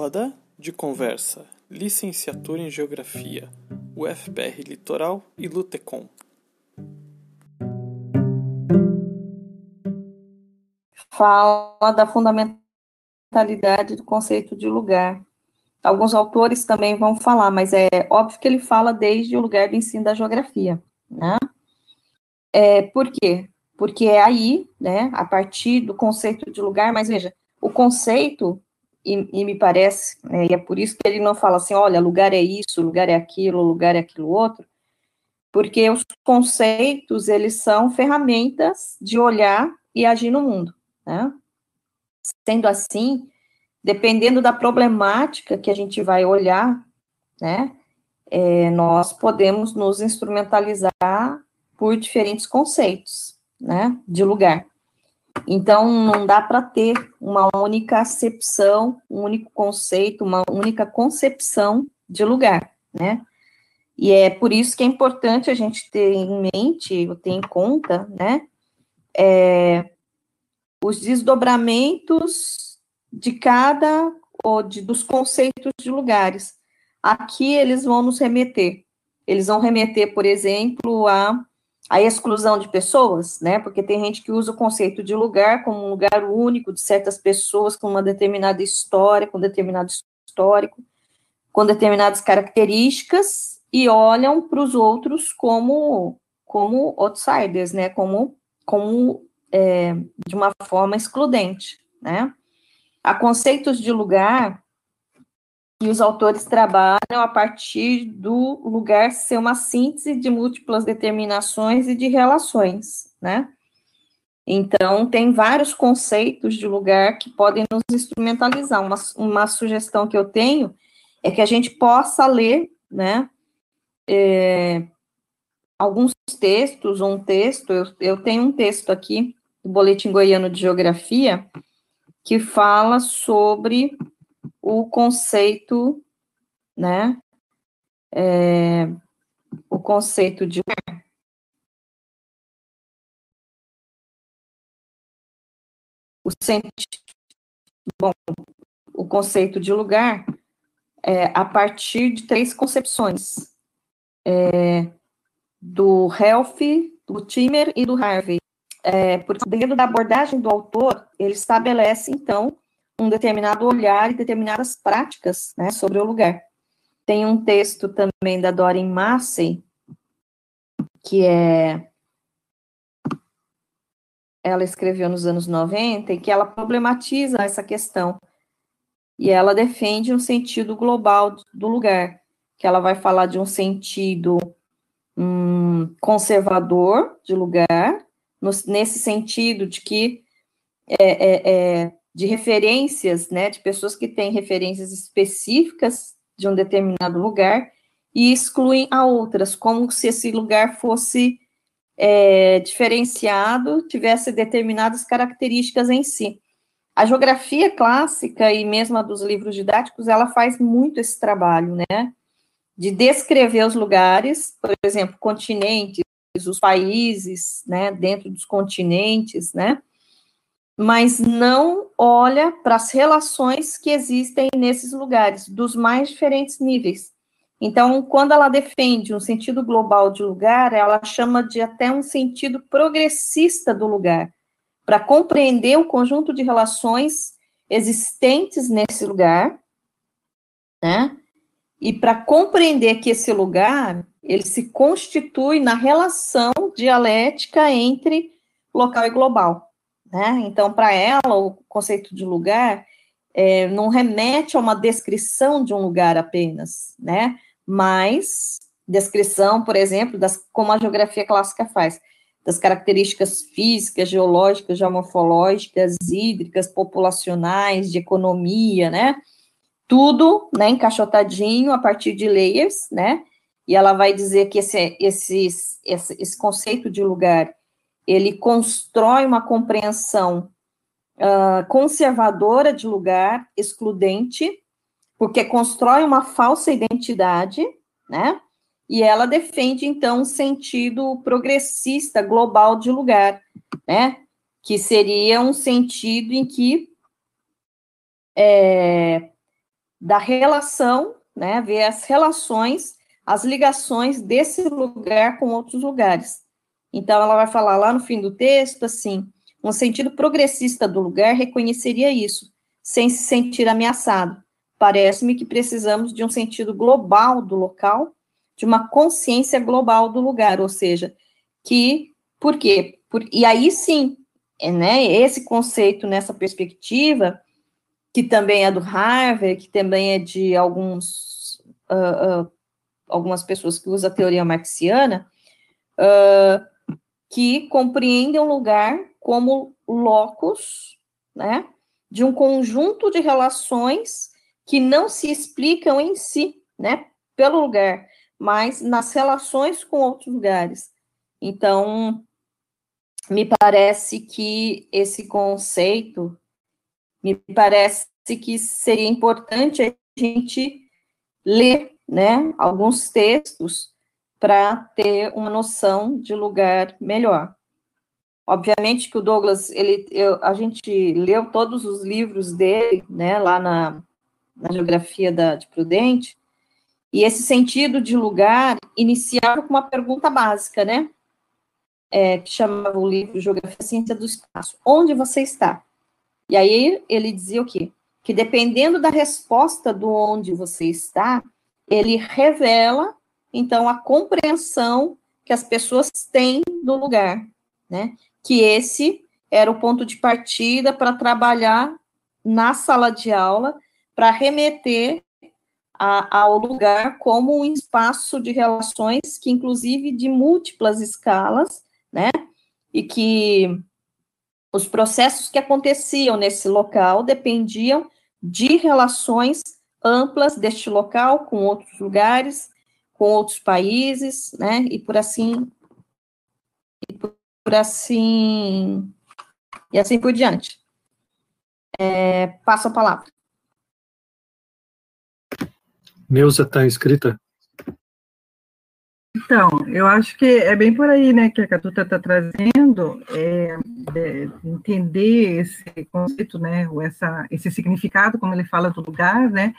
Roda de conversa. Licenciatura em Geografia. UFPR Litoral e Lutecom. Fala da fundamentalidade do conceito de lugar. Alguns autores também vão falar, mas é óbvio que ele fala desde o lugar do ensino da geografia, né? É, por quê? Porque é aí, né, a partir do conceito de lugar, mas veja, o conceito e, e me parece, né, e é por isso que ele não fala assim, olha, lugar é isso, lugar é aquilo, lugar é aquilo outro, porque os conceitos, eles são ferramentas de olhar e agir no mundo, né? Sendo assim, dependendo da problemática que a gente vai olhar, né, é, nós podemos nos instrumentalizar por diferentes conceitos, né, de lugar. Então, não dá para ter uma única acepção, um único conceito, uma única concepção de lugar, né? E é por isso que é importante a gente ter em mente, ou ter em conta, né, é, os desdobramentos de cada, ou de, dos conceitos de lugares. Aqui eles vão nos remeter. Eles vão remeter, por exemplo, a a exclusão de pessoas, né? Porque tem gente que usa o conceito de lugar como um lugar único de certas pessoas com uma determinada história, com determinado histórico, com determinadas características e olham para os outros como como outsiders, né? Como como é, de uma forma excludente, né? Há conceitos de lugar e os autores trabalham a partir do lugar ser uma síntese de múltiplas determinações e de relações, né? Então, tem vários conceitos de lugar que podem nos instrumentalizar. Uma, uma sugestão que eu tenho é que a gente possa ler, né, é, alguns textos, um texto, eu, eu tenho um texto aqui, do Boletim Goiano de Geografia, que fala sobre o conceito, né, é, o conceito de o sentido, bom, o conceito de lugar é, a partir de três concepções é, do Helf, do Timmer e do Harvey. É, porque dentro da abordagem do autor, ele estabelece, então, um determinado olhar e determinadas práticas né, sobre o lugar. Tem um texto também da Doreen Massey, que é. Ela escreveu nos anos 90 e que ela problematiza essa questão. E ela defende um sentido global do lugar, que ela vai falar de um sentido hum, conservador de lugar, no, nesse sentido de que é, é, é, de referências, né, de pessoas que têm referências específicas de um determinado lugar e excluem a outras, como se esse lugar fosse é, diferenciado, tivesse determinadas características em si. A geografia clássica e mesmo a dos livros didáticos, ela faz muito esse trabalho, né, de descrever os lugares, por exemplo, continentes, os países, né, dentro dos continentes, né, mas não olha para as relações que existem nesses lugares, dos mais diferentes níveis. Então, quando ela defende um sentido global de lugar, ela chama de até um sentido progressista do lugar, para compreender o conjunto de relações existentes nesse lugar, né? E para compreender que esse lugar, ele se constitui na relação dialética entre local e global. Né? Então, para ela, o conceito de lugar é, não remete a uma descrição de um lugar apenas, né? mas descrição, por exemplo, das, como a geografia clássica faz, das características físicas, geológicas, geomorfológicas, hídricas, populacionais, de economia, né? Tudo, né, encaixotadinho a partir de layers, né? E ela vai dizer que esse, esse, esse, esse conceito de lugar ele constrói uma compreensão uh, conservadora de lugar, excludente, porque constrói uma falsa identidade, né? E ela defende, então, um sentido progressista global de lugar, né? Que seria um sentido em que é, da relação, né, ver as relações, as ligações desse lugar com outros lugares. Então, ela vai falar lá no fim do texto, assim, um sentido progressista do lugar reconheceria isso, sem se sentir ameaçado. Parece-me que precisamos de um sentido global do local, de uma consciência global do lugar, ou seja, que, por quê? Por, e aí sim, é, né, esse conceito nessa perspectiva, que também é do Harvard, que também é de alguns, uh, uh, algumas pessoas que usam a teoria marxiana, uh, que compreendem um lugar como locus, né, de um conjunto de relações que não se explicam em si, né, pelo lugar, mas nas relações com outros lugares. Então, me parece que esse conceito, me parece que seria importante a gente ler, né, alguns textos para ter uma noção de lugar melhor. Obviamente que o Douglas, ele, eu, a gente leu todos os livros dele, né, lá na, na geografia da, de Prudente, e esse sentido de lugar iniciava com uma pergunta básica, né, é, que chamava o livro Geografia Ciência do Espaço, onde você está? E aí ele dizia o quê? Que dependendo da resposta do onde você está, ele revela, então, a compreensão que as pessoas têm do lugar, né? que esse era o ponto de partida para trabalhar na sala de aula, para remeter a, ao lugar como um espaço de relações que, inclusive, de múltiplas escalas, né? E que os processos que aconteciam nesse local dependiam de relações amplas deste local com outros lugares, com outros países, né? E por assim e por por assim e assim por diante. É, passo a palavra. Neuza está inscrita? Então, eu acho que é bem por aí, né, que a Catuta está trazendo, é, é, entender esse conceito, né, ou essa, esse significado, como ele fala do lugar, né,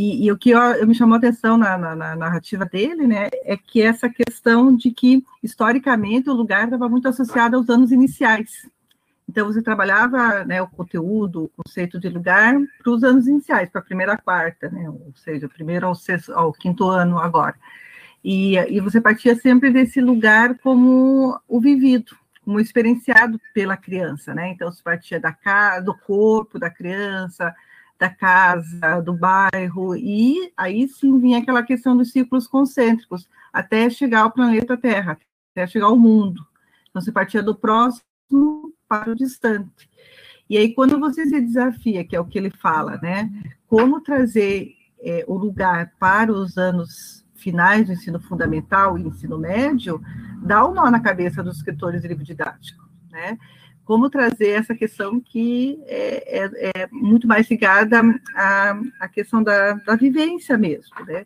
e, e, o que eu, eu me chamou atenção na, na, na, narrativa dele, né, é que essa questão de que, historicamente, o lugar estava muito associado aos anos iniciais. Então, você trabalhava né, o conteúdo, o conceito de lugar, para os anos iniciais, para a primeira a quarta, né, ou seja, primeiro ao, sexto, ao quinto ano agora. E, e você partia sempre desse lugar como o vivido, como experienciado pela criança, né? Então, você partia da casa, do corpo da criança, da casa, do bairro, e aí sim vinha aquela questão dos ciclos concêntricos, até chegar ao planeta Terra, até chegar ao mundo. Então, você partia do próximo para o distante. E aí, quando você se desafia, que é o que ele fala, né? Como trazer é, o lugar para os anos finais do ensino fundamental e ensino médio, dá um nó na cabeça dos escritores de livro didático, né? Como trazer essa questão que é, é, é muito mais ligada à, à questão da, da, vivência mesmo, né?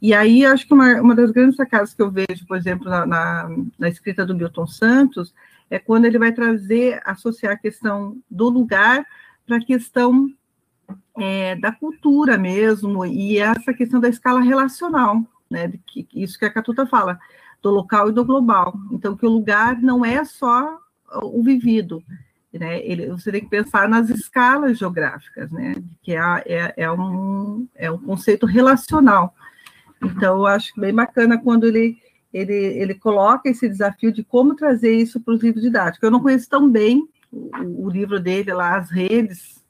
E aí, acho que uma, uma das grandes sacadas que eu vejo, por exemplo, na, na, na escrita do Milton Santos, é quando ele vai trazer, associar a questão do lugar para a questão é, da cultura mesmo, e essa questão da escala relacional, né? Isso que a Catuta fala, do local e do global. Então, que o lugar não é só o vivido. Né? Ele, você tem que pensar nas escalas geográficas, né? que é, é, é, um, é um conceito relacional. Então, eu acho bem bacana quando ele, ele, ele coloca esse desafio de como trazer isso para os livros didáticos. Eu não conheço tão bem o, o livro dele lá, As Redes,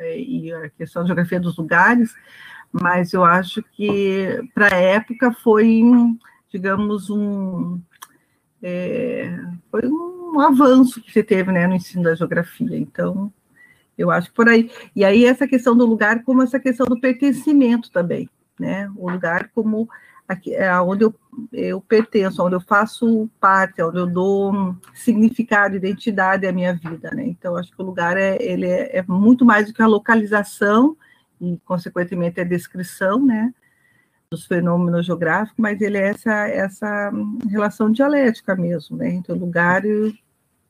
é, e a questão da geografia dos lugares, mas eu acho que, para a época, foi, digamos, um, é, foi um um avanço que você teve né, no ensino da geografia. Então, eu acho por aí. E aí, essa questão do lugar, como essa questão do pertencimento também, né? O lugar como aqui, é onde eu, eu pertenço, onde eu faço parte, onde eu dou significado, identidade à minha vida, né? Então, acho que o lugar é, ele é, é muito mais do que a localização e, consequentemente, a descrição, né? Dos fenômenos geográficos, mas ele é essa, essa relação dialética mesmo, né, entre o lugar e,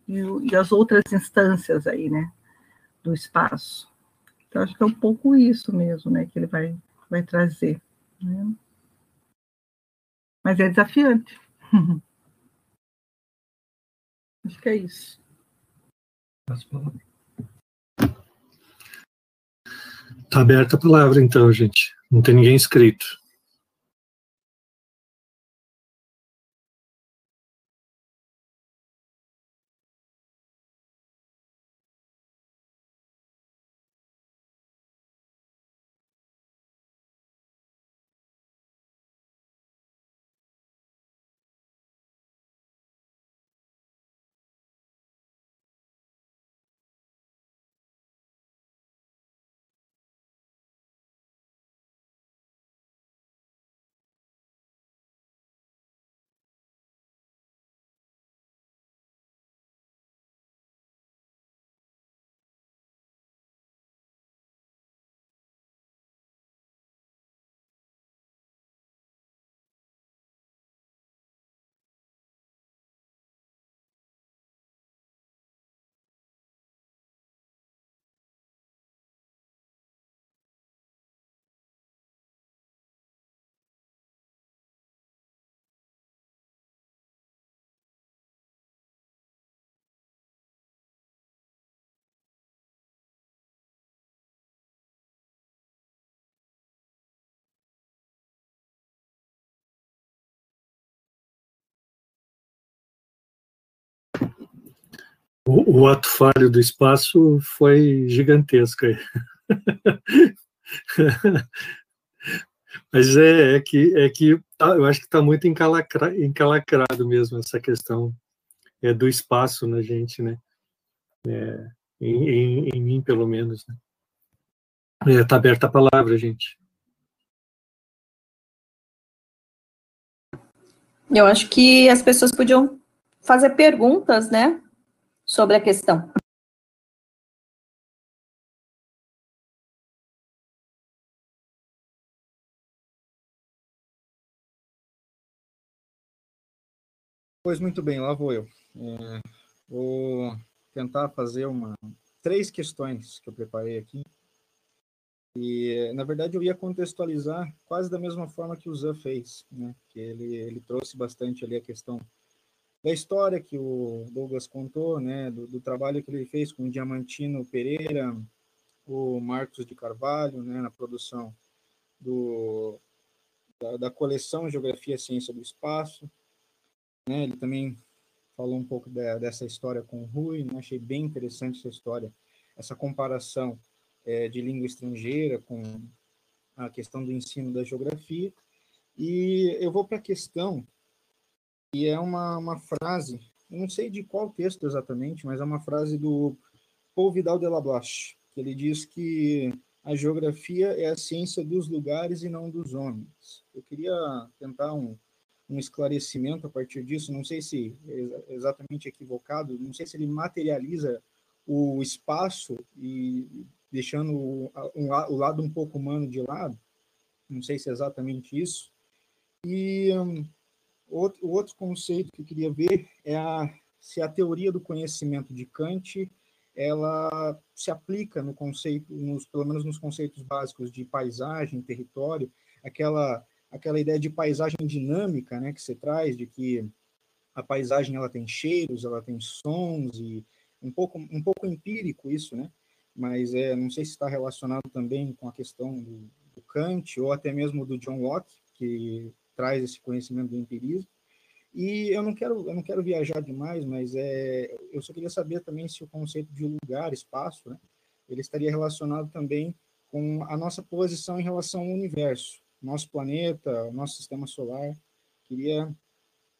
e, e as outras instâncias aí, né, do espaço. Então, acho que é um pouco isso mesmo, né, que ele vai, vai trazer. Né? Mas é desafiante. acho que é isso. Está aberta a palavra, então, gente. Não tem ninguém inscrito. O, o ato falho do espaço foi gigantesco. Mas é, é, que, é que tá, eu acho que está muito encalacra, encalacrado mesmo essa questão é, do espaço na gente, né? É, em, em, em, mim, pelo menos. Está né? é, tá aberta a palavra, gente. Eu acho que as pessoas podiam fazer perguntas, né? Sobre a questão. Pois muito bem, lá vou eu. É, vou tentar fazer uma três questões que eu preparei aqui. E na verdade eu ia contextualizar quase da mesma forma que o Zan fez, né? Que ele ele trouxe bastante ali a questão da história que o Douglas contou, né, do, do, trabalho que ele fez com o Diamantino Pereira, o Marcos de Carvalho, né, na produção do, da, da coleção Geografia e Ciência do Espaço. Né, ele também falou um pouco de, dessa história com o Rui, né, achei bem interessante essa história, essa comparação é, de língua estrangeira com a questão do ensino da geografia. E eu vou para a questão e é uma, uma frase, não sei de qual texto exatamente, mas é uma frase do Paul Vidal de la Blache, que ele diz que a geografia é a ciência dos lugares e não dos homens. Eu queria tentar um, um esclarecimento a partir disso, não sei se é exatamente equivocado, não sei se ele materializa o espaço e deixando o, um, o lado um pouco humano de lado, não sei se é exatamente isso. E um, Outro, outro conceito que eu queria ver é a, se a teoria do conhecimento de Kant ela se aplica no conceito, nos, pelo menos nos conceitos básicos de paisagem, território, aquela aquela ideia de paisagem dinâmica, né, que você traz de que a paisagem ela tem cheiros, ela tem sons e um pouco um pouco empírico isso, né? Mas é, não sei se está relacionado também com a questão do, do Kant ou até mesmo do John Locke, que traz esse conhecimento do empirismo. E eu não quero, eu não quero viajar demais, mas é, eu só queria saber também se o conceito de lugar, espaço, né, ele estaria relacionado também com a nossa posição em relação ao universo, nosso planeta, nosso sistema solar. Queria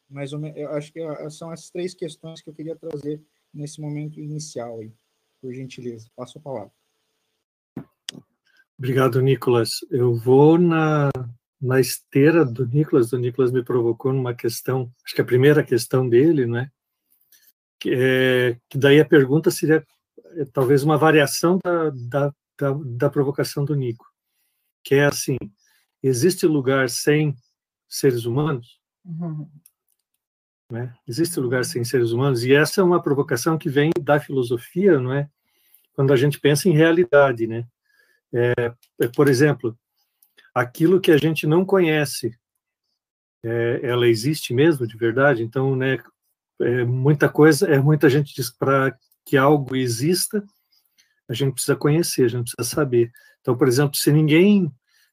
mais ou menos, eu acho que são as três questões que eu queria trazer nesse momento inicial aí. Por gentileza, passo a palavra. Obrigado, Nicolas. Eu vou na na esteira do Nicolas, o Nicolas me provocou numa questão, acho que a primeira questão dele, né? Que, é, que daí a pergunta seria é, talvez uma variação da, da, da, da provocação do Nico, que é assim: existe lugar sem seres humanos? Uhum. Né? Existe lugar sem seres humanos? E essa é uma provocação que vem da filosofia, não é? Quando a gente pensa em realidade, né? É, é, por exemplo, aquilo que a gente não conhece, é, ela existe mesmo de verdade? Então, né, é muita coisa, é muita gente diz para que algo exista, a gente precisa conhecer, a gente precisa saber. Então, por exemplo, se ninguém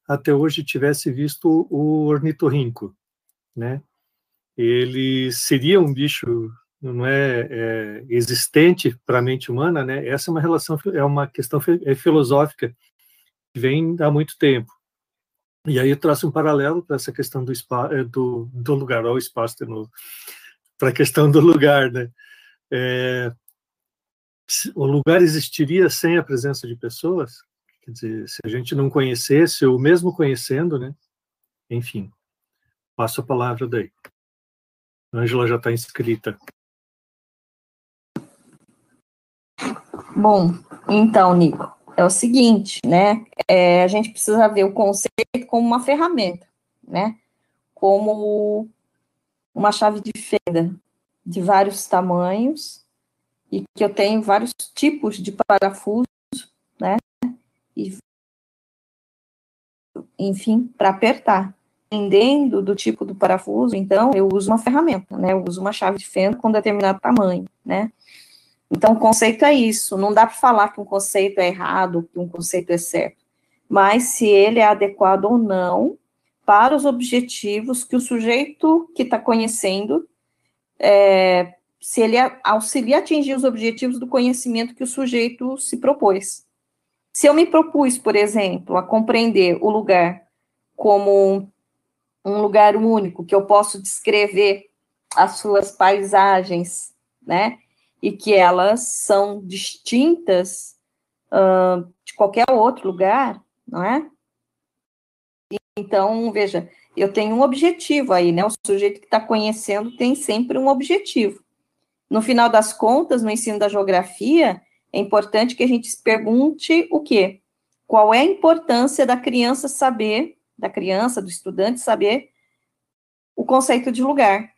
até hoje tivesse visto o ornitorrinco, né? Ele seria um bicho não é, é existente para a mente humana, né? Essa é uma relação, é uma questão é filosófica que vem há muito tempo. E aí eu traço um paralelo para essa questão do, é, do, do lugar, ou espaço de novo, para a questão do lugar, né? É, o lugar existiria sem a presença de pessoas? Quer dizer, se a gente não conhecesse, ou mesmo conhecendo, né? Enfim, passo a palavra daí. Ângela já está inscrita. Bom, então, Nico, é o seguinte, né? É, a gente precisa ver o conceito como uma ferramenta, né? Como uma chave de fenda de vários tamanhos e que eu tenho vários tipos de parafusos, né? E, enfim, para apertar. Dependendo do tipo do parafuso, então, eu uso uma ferramenta, né? Eu uso uma chave de fenda com determinado tamanho, né? Então, o conceito é isso. Não dá para falar que um conceito é errado, que um conceito é certo. Mas se ele é adequado ou não para os objetivos que o sujeito que está conhecendo, é, se ele auxilia a atingir os objetivos do conhecimento que o sujeito se propôs. Se eu me propus, por exemplo, a compreender o lugar como um lugar único, que eu posso descrever as suas paisagens, né? E que elas são distintas uh, de qualquer outro lugar, não é? Então, veja, eu tenho um objetivo aí, né? O sujeito que está conhecendo tem sempre um objetivo. No final das contas, no ensino da geografia, é importante que a gente se pergunte o quê? Qual é a importância da criança saber, da criança, do estudante saber o conceito de lugar?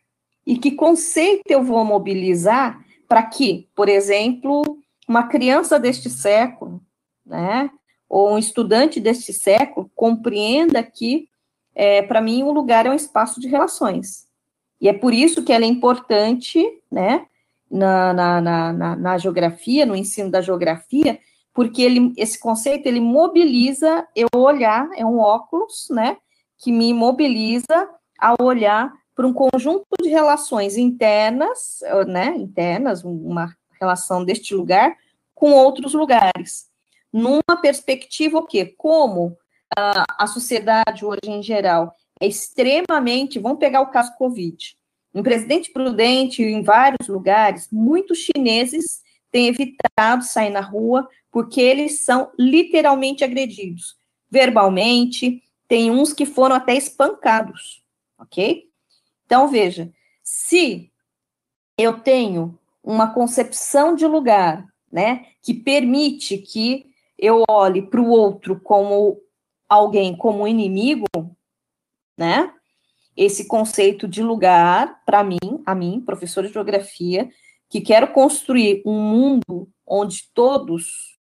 E que conceito eu vou mobilizar para que, por exemplo, uma criança deste século, né, ou um estudante deste século compreenda que, é, para mim, o lugar é um espaço de relações. E é por isso que ela é importante, né, na, na, na, na geografia, no ensino da geografia, porque ele, esse conceito, ele mobiliza eu olhar, é um óculos, né, que me mobiliza a olhar por um conjunto de relações internas, né, internas, uma relação deste lugar com outros lugares, numa perspectiva o quê? Como a, a sociedade hoje em geral é extremamente, vamos pegar o caso Covid, em Presidente Prudente, em vários lugares, muitos chineses têm evitado sair na rua porque eles são literalmente agredidos, verbalmente, tem uns que foram até espancados, ok? Então, veja, se eu tenho uma concepção de lugar, né, que permite que eu olhe para o outro como alguém, como inimigo, né? Esse conceito de lugar, para mim, a mim, professora de geografia, que quero construir um mundo onde todos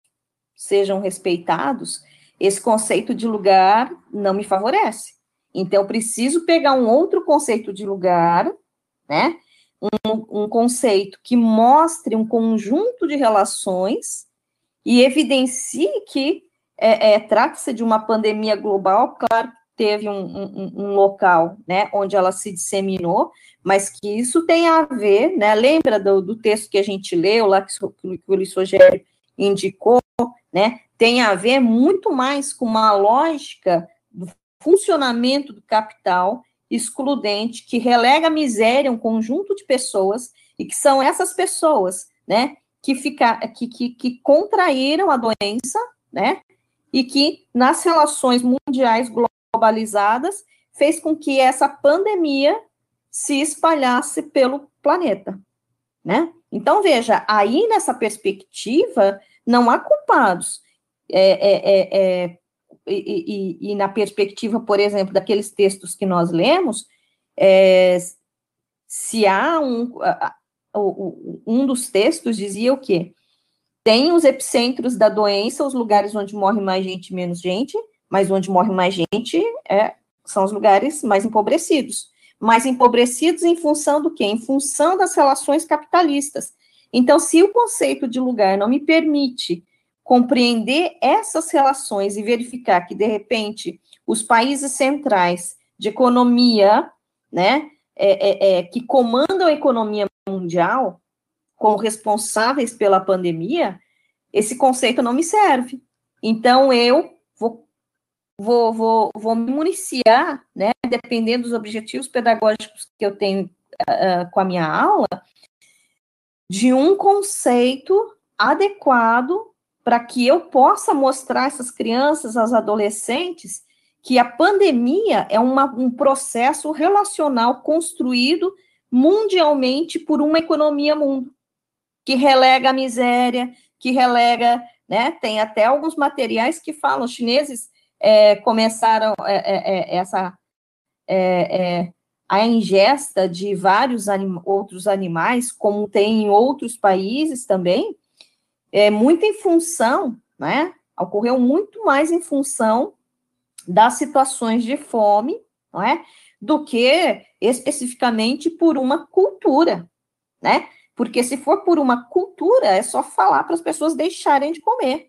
sejam respeitados, esse conceito de lugar não me favorece. Então, eu preciso pegar um outro conceito de lugar, né? Um, um conceito que mostre um conjunto de relações e evidencie que é, é, trata-se de uma pandemia global, claro que teve um, um, um, local, né, onde ela se disseminou, mas que isso tem a ver, né, lembra do, do texto que a gente leu lá, que, que o Luiz Rogério indicou, né, tem a ver muito mais com uma lógica funcionamento do capital excludente que relega a miséria um conjunto de pessoas e que são essas pessoas, né, que, fica, que, que, que contraíram a doença, né, e que nas relações mundiais globalizadas fez com que essa pandemia se espalhasse pelo planeta, né? Então veja, aí nessa perspectiva não há culpados. É, é, é, é e, e, e, na perspectiva, por exemplo, daqueles textos que nós lemos, é, se há um, um dos textos dizia o quê? tem os epicentros da doença, os lugares onde morre mais gente e menos gente, mas onde morre mais gente é, são os lugares mais empobrecidos. Mais empobrecidos em função do quê? Em função das relações capitalistas. Então, se o conceito de lugar não me permite compreender essas relações e verificar que, de repente, os países centrais de economia, né, é, é, é, que comandam a economia mundial, como responsáveis pela pandemia, esse conceito não me serve. Então, eu vou, vou, vou, vou me municiar, né, dependendo dos objetivos pedagógicos que eu tenho uh, com a minha aula, de um conceito adequado para que eu possa mostrar essas crianças, as adolescentes, que a pandemia é uma, um processo relacional construído mundialmente por uma economia mundo, que relega a miséria, que relega, né? Tem até alguns materiais que falam, os chineses é, começaram é, é, é essa é, é, a ingesta de vários anim outros animais, como tem em outros países também, é muito em função, né? Ocorreu muito mais em função das situações de fome, não é? Do que especificamente por uma cultura, né? Porque se for por uma cultura, é só falar para as pessoas deixarem de comer,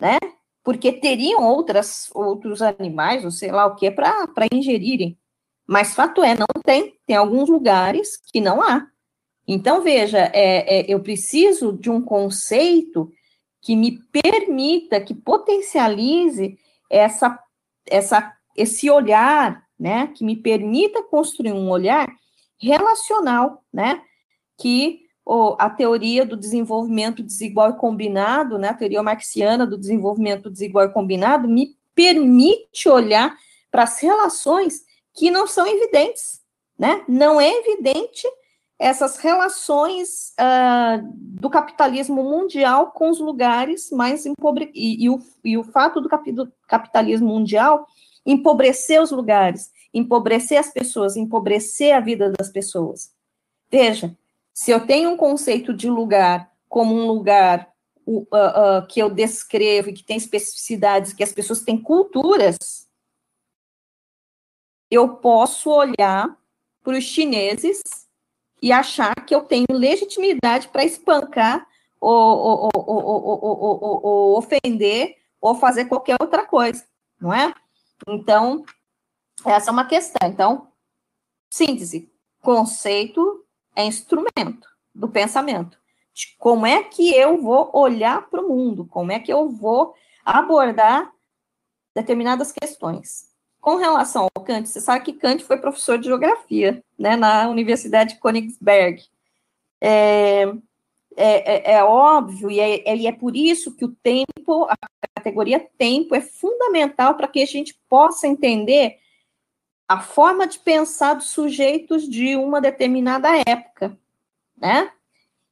né? Porque teriam outras, outros animais, ou sei lá o que, para ingerirem. Mas fato é, não tem. Tem alguns lugares que não há. Então, veja, é, é, eu preciso de um conceito que me permita, que potencialize essa, essa, esse olhar, né? Que me permita construir um olhar relacional, né? Que oh, a teoria do desenvolvimento desigual e combinado, né? A teoria marxiana do desenvolvimento desigual e combinado me permite olhar para as relações que não são evidentes, né? Não é evidente essas relações uh, do capitalismo mundial com os lugares mais empobrecidos, e, e, o, e o fato do, do capitalismo mundial empobrecer os lugares, empobrecer as pessoas, empobrecer a vida das pessoas. Veja, se eu tenho um conceito de lugar como um lugar uh, uh, que eu descrevo e que tem especificidades, que as pessoas têm culturas, eu posso olhar para os chineses e achar que eu tenho legitimidade para espancar ou, ou, ou, ou, ofender ou fazer qualquer outra coisa, não é? Então, essa é uma questão. Então, síntese: conceito é instrumento do pensamento. Como é que eu vou olhar para o mundo, como é que eu vou abordar determinadas questões. Com relação ao Kant, você sabe que Kant foi professor de geografia, né, na Universidade de Königsberg. É, é, é, é óbvio, e é, é, é por isso que o tempo, a categoria tempo, é fundamental para que a gente possa entender a forma de pensar dos sujeitos de uma determinada época, né?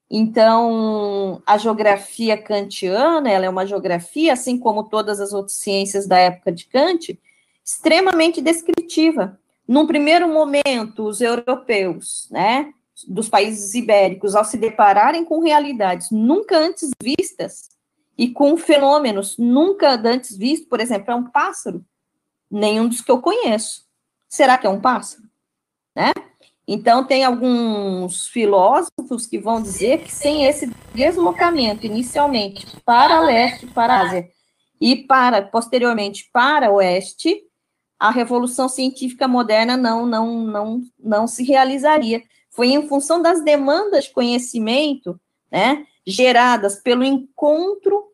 Então, a geografia kantiana, ela é uma geografia, assim como todas as outras ciências da época de Kant, extremamente descritiva. Num primeiro momento, os europeus, né, dos países ibéricos, ao se depararem com realidades nunca antes vistas e com fenômenos nunca antes vistos, por exemplo, é um pássaro, nenhum dos que eu conheço. Será que é um pássaro? Né? Então, tem alguns filósofos que vão dizer que sem esse deslocamento inicialmente para leste, para a Ásia, e para, posteriormente, para oeste, a revolução científica moderna não, não, não, não se realizaria. Foi em função das demandas de conhecimento, né, geradas pelo encontro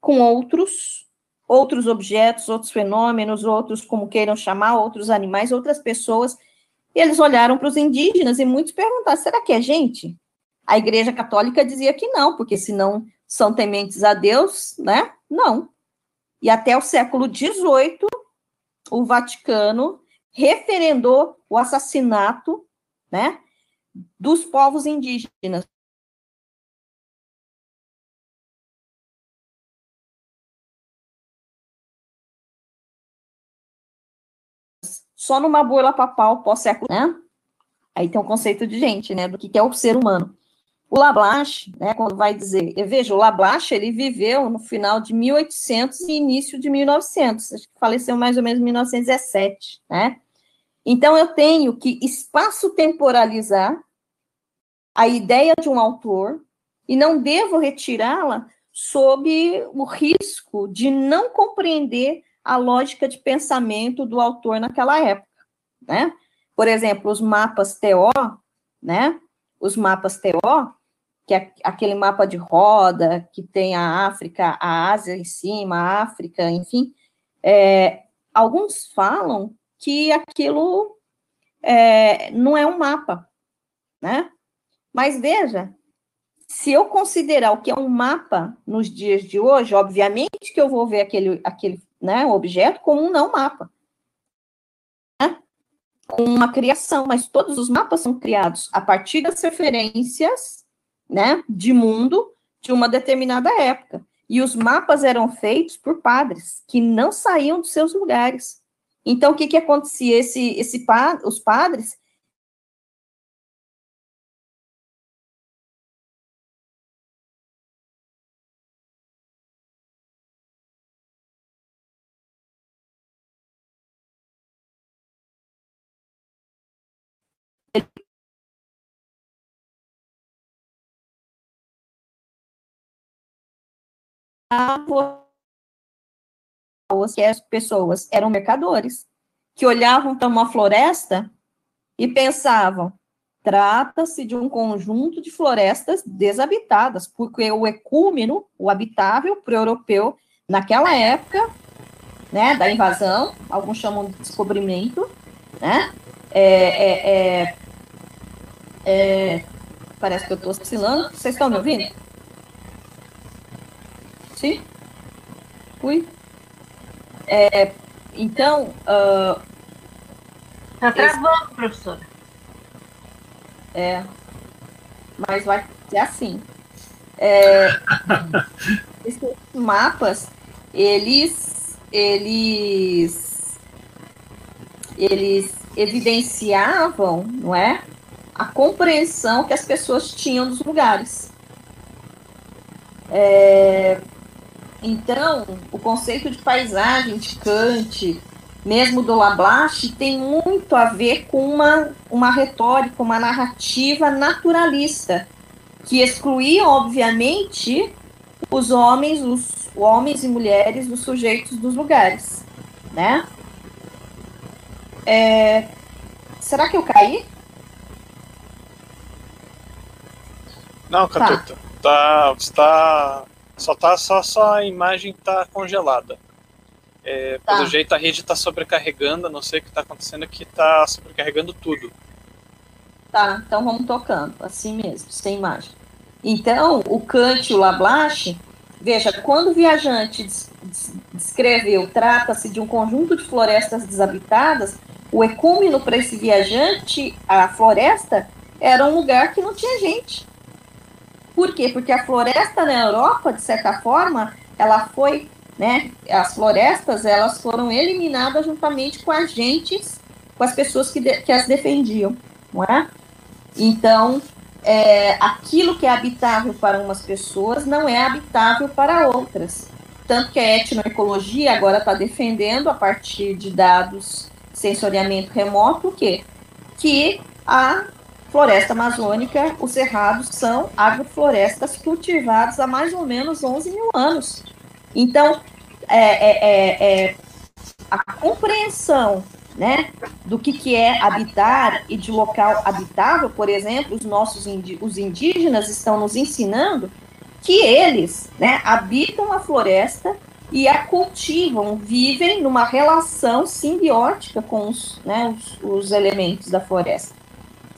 com outros, outros objetos, outros fenômenos, outros, como queiram chamar, outros animais, outras pessoas. E eles olharam para os indígenas e muitos perguntaram: será que é gente? A Igreja Católica dizia que não, porque se não são tementes a Deus, né? Não. E até o século XVIII, o Vaticano referendou o assassinato, né, dos povos indígenas. Só numa bula papal pós-século, né? Aí tem o um conceito de gente, né, do que é o ser humano. O Lablache, né, quando vai dizer, veja, o Lablache, ele viveu no final de 1800 e início de 1900, acho que faleceu mais ou menos em 1917, né? Então, eu tenho que espaço-temporalizar a ideia de um autor e não devo retirá-la sob o risco de não compreender a lógica de pensamento do autor naquela época, né? Por exemplo, os mapas TO, né? Os mapas TO, que é aquele mapa de roda que tem a África, a Ásia em cima, a África, enfim, é, alguns falam que aquilo é, não é um mapa, né? Mas veja, se eu considerar o que é um mapa nos dias de hoje, obviamente que eu vou ver aquele, aquele né, objeto como um não mapa. Uma criação, mas todos os mapas são criados a partir das referências né, de mundo de uma determinada época. E os mapas eram feitos por padres que não saíam dos seus lugares. Então, o que, que acontecia? Esse, esse, os padres que as pessoas eram mercadores, que olhavam para uma floresta e pensavam, trata-se de um conjunto de florestas desabitadas, porque o ecúmeno, o habitável para o europeu, naquela época, né, da invasão, alguns chamam de descobrimento, né, é, é, é, é parece que eu estou oscilando, vocês estão me ouvindo? Sim? Fui. É, então. Uh, tá travando, esse... professora. É. Mas vai ser assim. É, esses mapas, eles. Eles. Eles evidenciavam, não é? A compreensão que as pessoas tinham dos lugares. É, então, o conceito de paisagem de Kant, mesmo do Lablache, tem muito a ver com uma, uma retórica, uma narrativa naturalista, que excluía, obviamente, os homens, os homens e mulheres, os sujeitos dos lugares, né? É, será que eu caí? Não, Catuta. Tá. Tá, tá só tá só, só a imagem tá congelada. É, tá. Pelo jeito a rede tá sobrecarregando, não sei o que tá acontecendo que tá sobrecarregando tudo. Tá, então vamos tocando, assim mesmo, sem imagem. Então, o Kant e o Lablache, veja, quando o viajante descreveu, trata-se de um conjunto de florestas desabitadas, o ecúmeno para esse viajante, a floresta, era um lugar que não tinha gente. Por quê? Porque a floresta na Europa, de certa forma, ela foi, né? As florestas elas foram eliminadas juntamente com as gentes, com as pessoas que, de, que as defendiam, não é? Então, é, aquilo que é habitável para umas pessoas não é habitável para outras. Tanto que a etnoecologia agora está defendendo, a partir de dados sensoriamento remoto, o quê? Que a floresta amazônica, os cerrados são agroflorestas cultivadas há mais ou menos 11 mil anos. Então, é, é, é, é, a compreensão né, do que, que é habitar e de local habitável, por exemplo, os nossos indi os indígenas estão nos ensinando que eles né, habitam a floresta e a cultivam, vivem numa relação simbiótica com os, né, os, os elementos da floresta.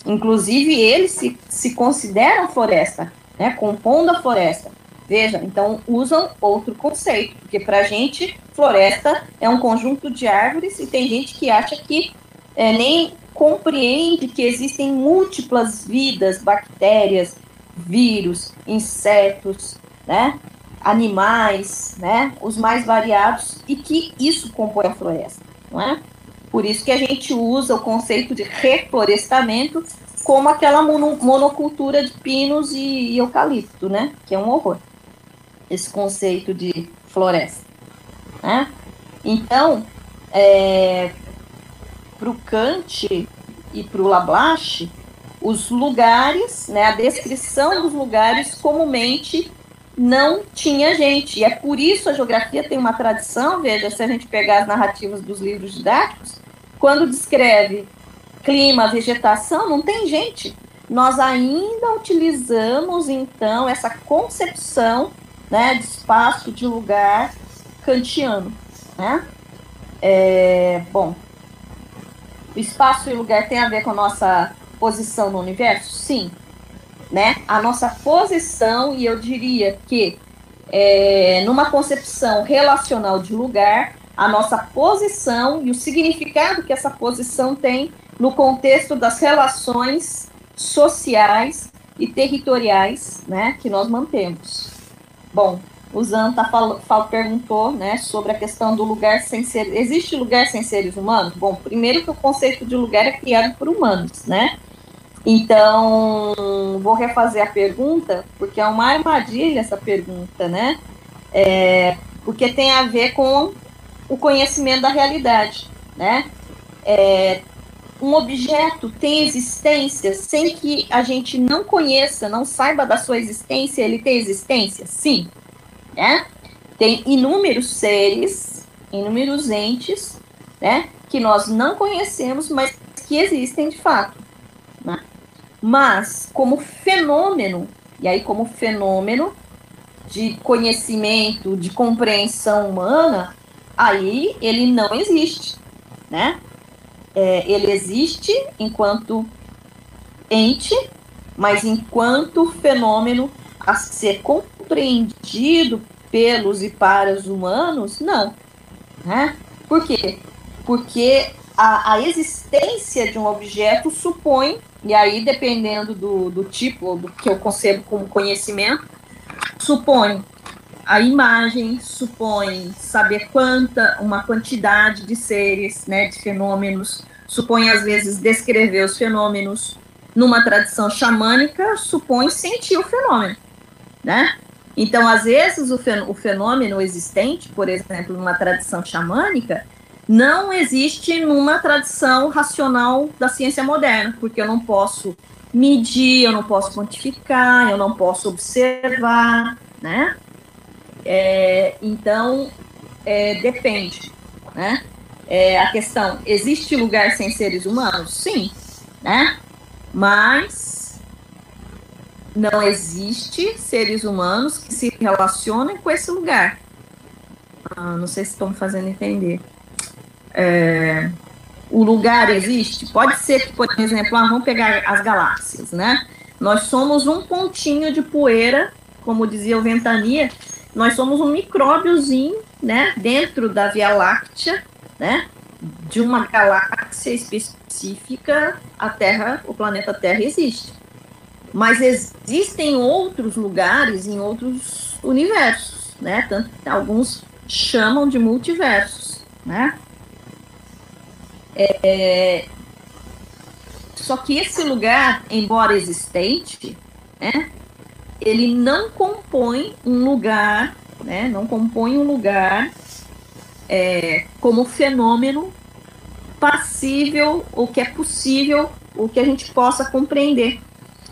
Inclusive, eles se, se consideram floresta, né, compondo a floresta. Veja, então usam outro conceito, porque para a gente, floresta é um conjunto de árvores e tem gente que acha que é, nem compreende que existem múltiplas vidas, bactérias, vírus, insetos, né, animais, né, os mais variados, e que isso compõe a floresta, não é? Por isso que a gente usa o conceito de reflorestamento como aquela monocultura de pinos e eucalipto, né? Que é um horror. Esse conceito de floresta. Né? Então, é, para o Kant e para o Lablache, os lugares, né, a descrição dos lugares comumente não tinha gente. E é por isso a geografia tem uma tradição, veja, se a gente pegar as narrativas dos livros didáticos, quando descreve clima, vegetação, não tem gente. Nós ainda utilizamos, então, essa concepção né, de espaço, de lugar kantiano. Né? É, bom, espaço e lugar tem a ver com a nossa posição no universo? Sim. Né? A nossa posição, e eu diria que é, numa concepção relacional de lugar, a nossa posição e o significado que essa posição tem no contexto das relações sociais e territoriais né, que nós mantemos. Bom, o Zanta tá fal, perguntou né, sobre a questão do lugar sem ser. Existe lugar sem seres humanos? Bom, primeiro que o conceito de lugar é criado por humanos, né? Então, vou refazer a pergunta, porque é uma armadilha essa pergunta, né? É, porque tem a ver com o conhecimento da realidade, né? É, um objeto tem existência sem que a gente não conheça, não saiba da sua existência, ele tem existência? Sim, né? Tem inúmeros seres, inúmeros entes, né? Que nós não conhecemos, mas que existem de fato. Né? Mas, como fenômeno, e aí, como fenômeno de conhecimento, de compreensão humana, aí ele não existe, né? É, ele existe enquanto ente, mas enquanto fenômeno a ser compreendido pelos e para os humanos, não. Né? Por quê? Porque a, a existência de um objeto supõe, e aí dependendo do, do tipo, do que eu concebo como conhecimento, supõe a imagem, supõe saber quanta, uma quantidade de seres, né, de fenômenos, supõe às vezes descrever os fenômenos. Numa tradição xamânica, supõe sentir o fenômeno né? Então, às vezes, o fenômeno existente, por exemplo, numa tradição xamânica, não existe numa tradição racional da ciência moderna, porque eu não posso medir, eu não posso quantificar, eu não posso observar, né? É, então, é, depende, né? É, a questão, existe lugar sem seres humanos? Sim, né? Mas não existe seres humanos que se relacionem com esse lugar. Ah, não sei se estão fazendo entender. É, o lugar existe? Pode ser que, por exemplo, ah, vamos pegar as galáxias, né? Nós somos um pontinho de poeira, como dizia o Ventania, nós somos um micróbiozinho, né, dentro da Via Láctea, né, de uma galáxia específica, a Terra, o planeta Terra existe. Mas existem outros lugares em outros universos, né? Tanto alguns chamam de multiversos, né? É, só que esse lugar, embora existente, né, ele não compõe um lugar, né, não compõe um lugar é, como fenômeno passível, ou que é possível, o que a gente possa compreender.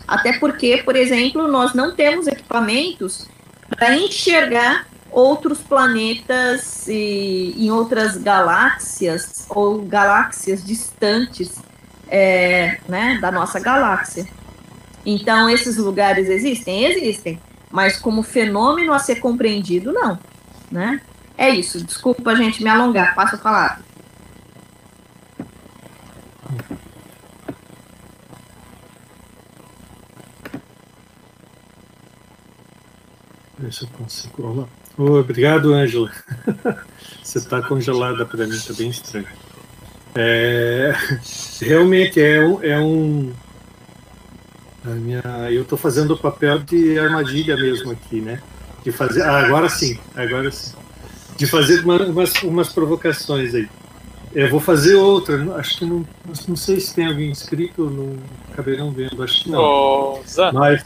Até porque, por exemplo, nós não temos equipamentos para enxergar outros planetas e, em outras galáxias ou galáxias distantes é, né, da nossa galáxia. Então, esses lugares existem? Existem, mas como fenômeno a ser compreendido, não. Né? É isso. Desculpa, gente, me alongar. Passo a palavra. Ver eu consigo. Olá. Oh, obrigado, Ângela. Você está congelada para mim, está bem estranho. É, realmente é um. É um minha, eu estou fazendo o papel de armadilha mesmo aqui, né? De fazer. Ah, agora sim, agora sim. De fazer uma, umas, umas provocações aí. Eu vou fazer outra. Acho que não, não sei se tem alguém inscrito, não acabarão vendo. Acho que não. Zan, Mas,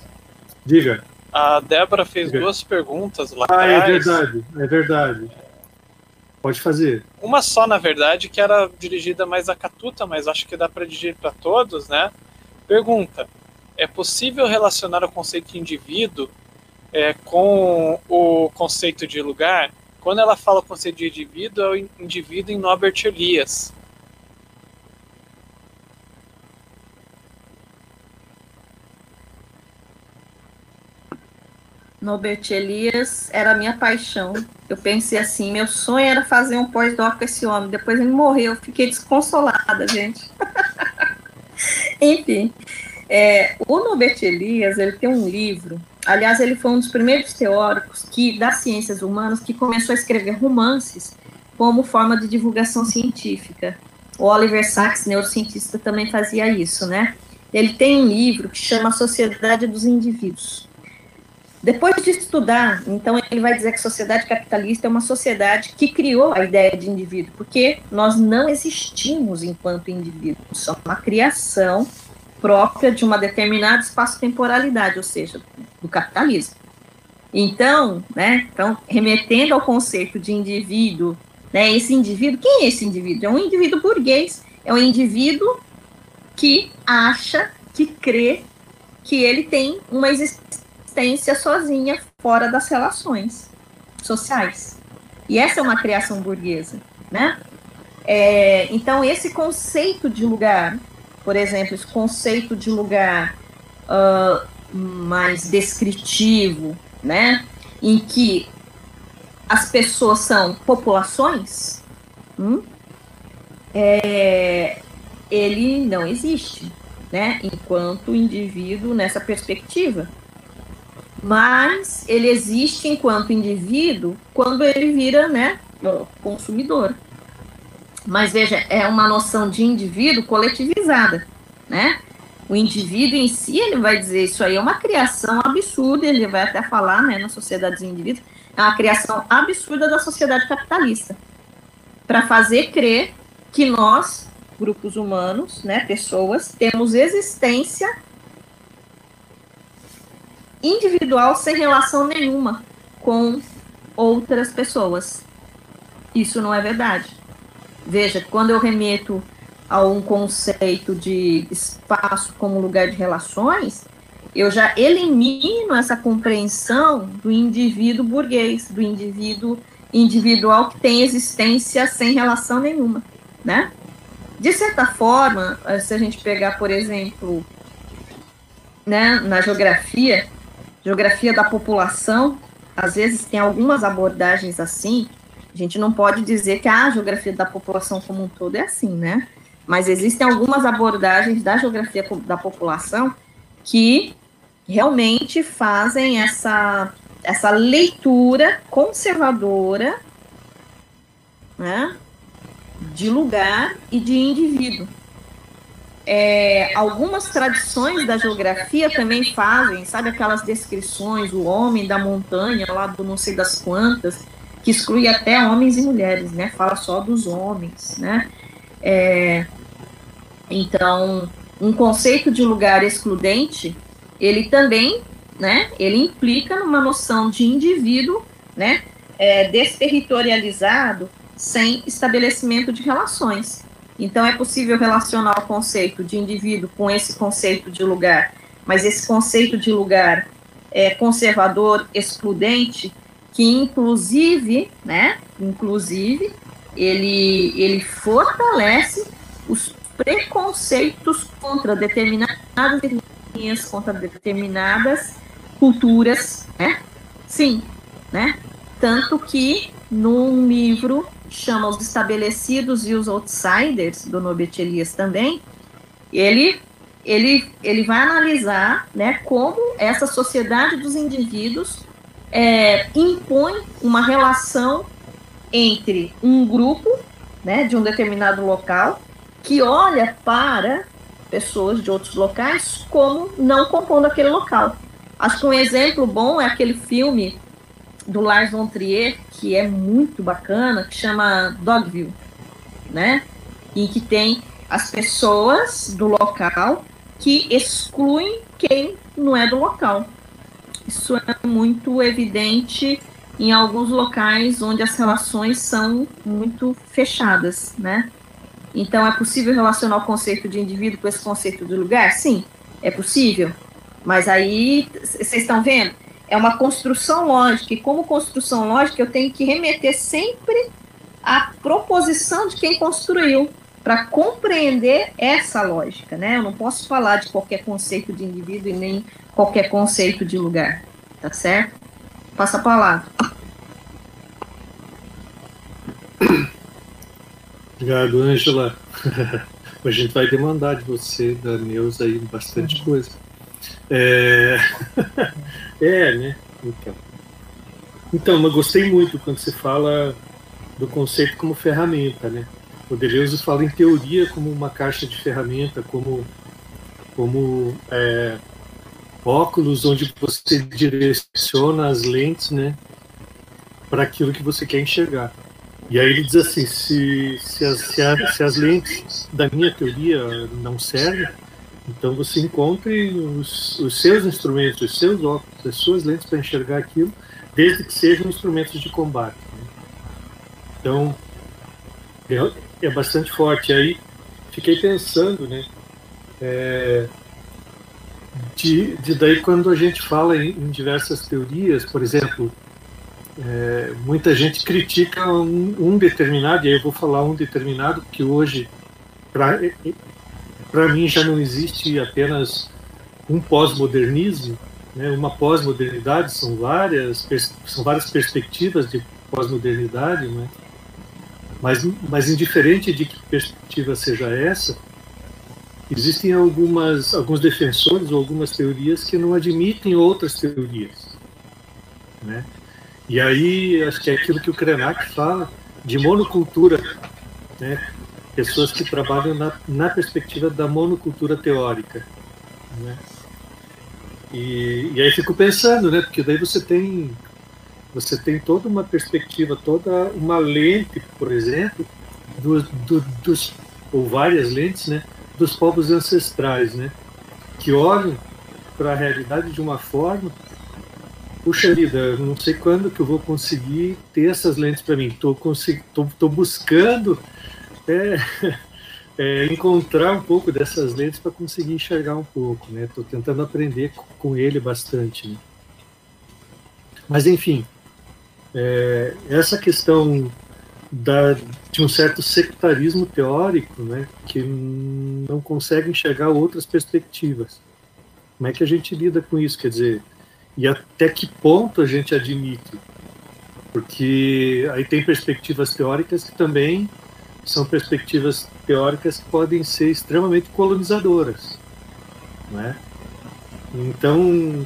diga. A Débora fez Diga. duas perguntas lá Ah, é atrás. verdade, é verdade. Pode fazer. Uma só, na verdade, que era dirigida mais a Catuta, mas acho que dá para dirigir para todos, né? Pergunta: é possível relacionar o conceito de indivíduo é, com o conceito de lugar? Quando ela fala o conceito de indivíduo, é o in- indivíduo em Norbert Elias. Norbert Elias era a minha paixão. Eu pensei assim, meu sonho era fazer um pós-doc com esse homem. Depois ele morreu, eu fiquei desconsolada, gente. Enfim, é, o Norbert Elias, ele tem um livro. Aliás, ele foi um dos primeiros teóricos que das ciências humanas que começou a escrever romances como forma de divulgação científica. O Oliver Sacks, neurocientista, também fazia isso, né? Ele tem um livro que chama Sociedade dos Indivíduos. Depois de estudar, então ele vai dizer que sociedade capitalista é uma sociedade que criou a ideia de indivíduo, porque nós não existimos enquanto indivíduos, somos uma criação própria de uma determinada espaço-temporalidade, ou seja, do capitalismo. Então, né, então, remetendo ao conceito de indivíduo, né, esse indivíduo, quem é esse indivíduo? É um indivíduo burguês, é um indivíduo que acha, que crê que ele tem uma existência sozinha fora das relações sociais. E essa é uma criação burguesa, né? É, então, esse conceito de lugar, por exemplo, esse conceito de lugar uh, mais descritivo, né? Em que as pessoas são populações, hum, é, ele não existe, né? Enquanto indivíduo nessa perspectiva. Mas ele existe enquanto indivíduo quando ele vira, né, consumidor. Mas veja, é uma noção de indivíduo coletivizada, né? O indivíduo em si, ele vai dizer isso aí é uma criação absurda, ele vai até falar, né, na sociedade dos indivíduos, é uma criação absurda da sociedade capitalista, para fazer crer que nós, grupos humanos, né, pessoas, temos existência individual sem relação nenhuma com outras pessoas. Isso não é verdade. Veja, quando eu remeto a um conceito de espaço como lugar de relações, eu já elimino essa compreensão do indivíduo burguês, do indivíduo individual que tem existência sem relação nenhuma, né? De certa forma, se a gente pegar, por exemplo, né, na geografia, geografia da população, às vezes tem algumas abordagens assim, a gente não pode dizer que a geografia da população como um todo é assim, né? Mas existem algumas abordagens da geografia da população que realmente fazem essa, essa leitura conservadora né, de lugar e de indivíduo. É, algumas tradições da geografia também fazem, sabe, aquelas descrições, o homem da montanha, lá do não sei das quantas, que exclui até homens e mulheres, né? Fala só dos homens, né? É, então, um conceito de lugar excludente, ele também, né? Ele implica numa noção de indivíduo, né? É, desterritorializado, sem estabelecimento de relações. Então, é possível relacionar o conceito de indivíduo com esse conceito de lugar, mas esse conceito de lugar é conservador, excludente, que inclusive, né, inclusive, ele, ele fortalece os preconceitos contra determinadas etnias, contra determinadas culturas, né? Sim, né? Tanto que num livro chama Os Estabelecidos e os Outsiders, do Norbert Elias também, ele, ele, ele vai analisar né, como essa sociedade dos indivíduos é, impõe uma relação entre um grupo né, de um determinado local que olha para pessoas de outros locais como não compondo aquele local. Acho que um exemplo bom é aquele filme do Lars von Trier, que é muito bacana, que chama Dogville, né? em que tem as pessoas do local que excluem quem não é do local. Isso é muito evidente em alguns locais onde as relações são muito fechadas, né? Então, é possível relacionar o conceito de indivíduo com esse conceito de lugar? Sim, é possível. Mas aí, vocês estão vendo? É uma construção lógica. E como construção lógica, eu tenho que remeter sempre à proposição de quem construiu, para compreender essa lógica, né? Eu não posso falar de qualquer conceito de indivíduo e nem qualquer conceito de lugar, tá certo? Passa a palavra. Obrigado, Ângela. A gente vai demandar de você, da Neuza, aí bastante coisa. É... é, né? Então. então, eu gostei muito quando você fala do conceito como ferramenta, né? O Deleuze fala em teoria como uma caixa de ferramenta, como, como é, óculos onde você direciona as lentes né, para aquilo que você quer enxergar. E aí ele diz assim, se, se, as, se, se as lentes da minha teoria não servem, então você encontre os, os seus instrumentos, os seus óculos, as suas lentes para enxergar aquilo, desde que sejam instrumentos de combate. Né? Então, é, é, bastante forte. Aí fiquei pensando, né? É, de, de daí quando a gente fala em, em diversas teorias, por exemplo, é, muita gente critica um, um, determinado, e aí eu vou falar um determinado que hoje, para mim, já não existe apenas um pós-modernismo, né, uma pós-modernidade, são várias, são várias perspectivas de pós-modernidade, né, mas, mas indiferente de que perspectiva seja essa, existem algumas, alguns defensores ou algumas teorias que não admitem outras teorias. Né? E aí, acho que é aquilo que o Krenak fala de monocultura, né? Pessoas que trabalham na, na perspectiva da monocultura teórica. Né? E, e aí fico pensando, né? porque daí você tem você tem toda uma perspectiva, toda uma lente, por exemplo, do, do, dos ou várias lentes, né, dos povos ancestrais, né, que olham para a realidade de uma forma puxa vida, não sei quando que eu vou conseguir ter essas lentes para mim. Estou buscando é, é, encontrar um pouco dessas lentes para conseguir enxergar um pouco. Estou né? tentando aprender com ele bastante. Né? Mas, enfim, é, essa questão da, de um certo sectarismo teórico né, que não consegue enxergar outras perspectivas. Como é que a gente lida com isso? Quer dizer, e até que ponto a gente admite. Porque aí tem perspectivas teóricas que também são perspectivas teóricas que podem ser extremamente colonizadoras. Né? Então,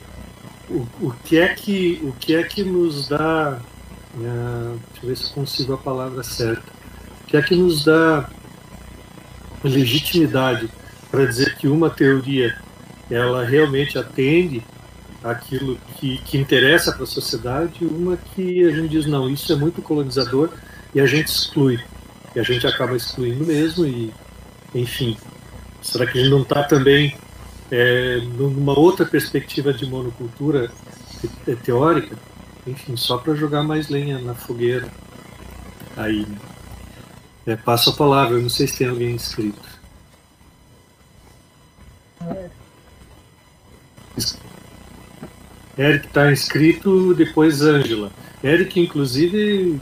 o, o, que é que, o que é que nos dá. Uh, deixa eu ver se consigo a palavra certa. O que é que nos dá legitimidade para dizer que uma teoria ela realmente atende aquilo que, que interessa para a sociedade, uma que a gente diz, não, isso é muito colonizador e a gente exclui. E a gente acaba excluindo mesmo e, enfim, será que a gente não está também é, numa outra perspectiva de monocultura teórica? Enfim, só para jogar mais lenha na fogueira. Aí, né? é, passo a palavra, não sei se tem alguém inscrito. É. Eric está inscrito, depois Ângela. Eric, inclusive,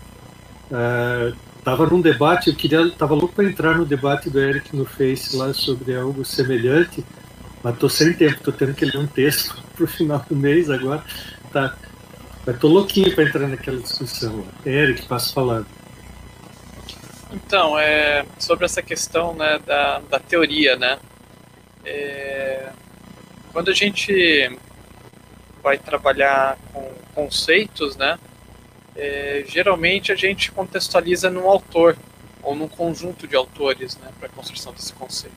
estava uh, num debate, eu queria, estava louco para entrar no debate do Eric no Face lá sobre algo semelhante, mas estou sem tempo, estou tendo que ler um texto para o final do mês agora. Tá. Mas estou louquinho para entrar naquela discussão. Eric, passo palavra. Então, é, sobre essa questão né, da, da teoria, né? É, quando a gente vai trabalhar com conceitos, né? É, geralmente a gente contextualiza num autor ou num conjunto de autores, né, para a construção desse conceito.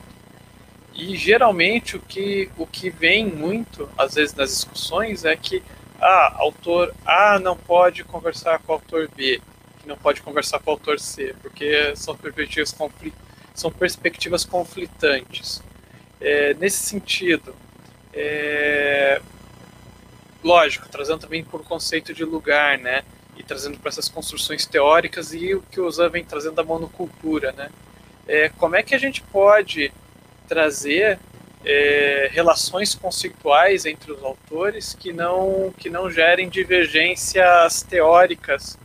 E geralmente o que o que vem muito, às vezes nas discussões, é que ah, autor A não pode conversar com o autor B, que não pode conversar com o autor C, porque são perspectivas conflitantes são perspectivas conflitantes. É, nesse sentido, é, lógico, trazendo também por conceito de lugar, né? E trazendo para essas construções teóricas e o que o Zan vem trazendo da monocultura, né? É, como é que a gente pode trazer é, relações conceituais entre os autores que não, que não gerem divergências teóricas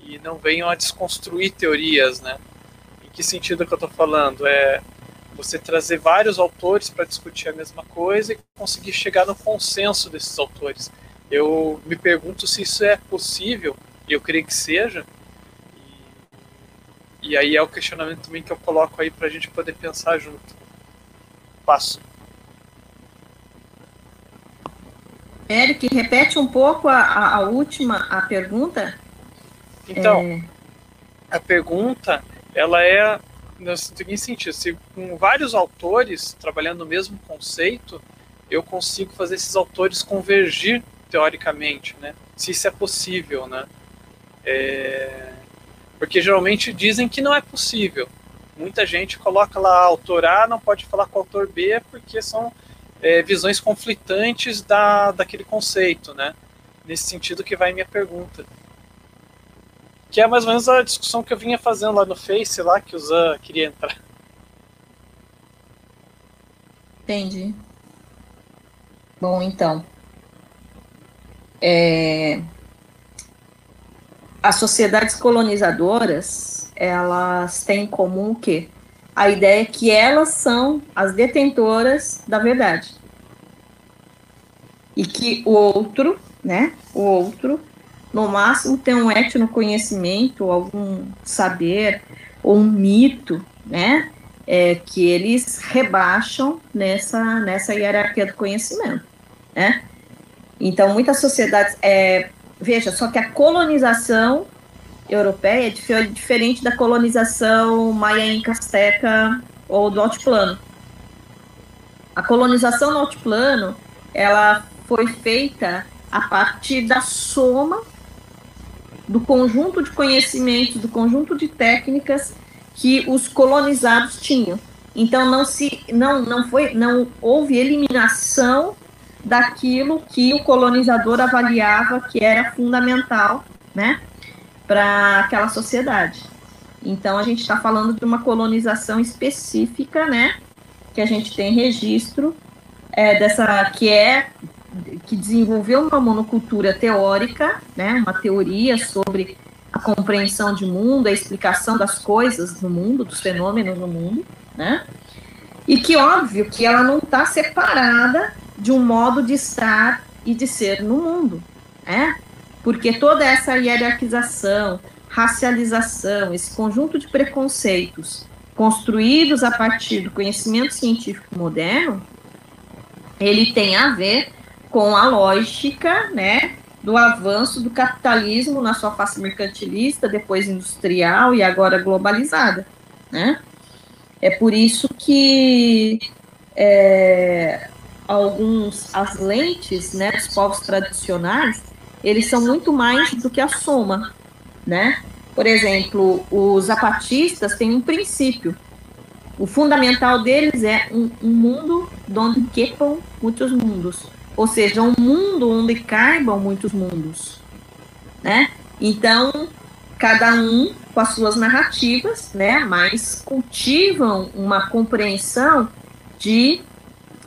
e não venham a desconstruir teorias, né? Em que sentido que eu estou falando? É você trazer vários autores para discutir a mesma coisa e conseguir chegar no consenso desses autores. Eu me pergunto se isso é possível, eu creio que seja, e, e aí é o questionamento também que eu coloco aí para a gente poder pensar junto. Passo. Eric, repete um pouco a, a, última a pergunta. Então, é... a pergunta ela é no seguinte sentido: se com vários autores trabalhando no mesmo conceito, eu consigo fazer esses autores convergir teoricamente, né? Se isso é possível, né? É... Porque geralmente dizem que não é possível. Muita gente coloca lá autor A não pode falar com autor B porque são é, visões conflitantes da, daquele conceito, né? Nesse sentido que vai minha pergunta. Que é mais ou menos a discussão que eu vinha fazendo lá no Face, lá que o Zan queria entrar. Entendi. Bom, então. É... As sociedades colonizadoras, elas têm em comum o quê? a ideia é que elas são as detentoras da verdade. E que o outro, né, o outro, no máximo tem um etnoconhecimento, algum saber, ou um mito, né, é, que eles rebaixam nessa, nessa hierarquia do conhecimento, né. Então, muitas sociedades, é, veja, só que a colonização europeia é diferente da colonização maia inca azteca ou do altiplano. A colonização no altiplano, ela foi feita a partir da soma do conjunto de conhecimentos, do conjunto de técnicas que os colonizados tinham. Então não se não não foi não houve eliminação daquilo que o colonizador avaliava que era fundamental, né? para aquela sociedade. Então a gente está falando de uma colonização específica, né? Que a gente tem registro é, dessa que é que desenvolveu uma monocultura teórica, né? Uma teoria sobre a compreensão de mundo, a explicação das coisas no mundo, dos fenômenos no mundo, né? E que óbvio que ela não está separada de um modo de estar e de ser no mundo, né? porque toda essa hierarquização, racialização, esse conjunto de preconceitos construídos a partir do conhecimento científico moderno, ele tem a ver com a lógica, né, do avanço do capitalismo na sua face mercantilista, depois industrial e agora globalizada, né? É por isso que é, alguns as lentes, né, dos povos tradicionais eles são muito mais do que a soma, né? Por exemplo, os zapatistas têm um princípio. O fundamental deles é um, um mundo onde quepam muitos mundos, ou seja, um mundo onde caibam muitos mundos, né? Então, cada um com as suas narrativas, né? Mas cultivam uma compreensão de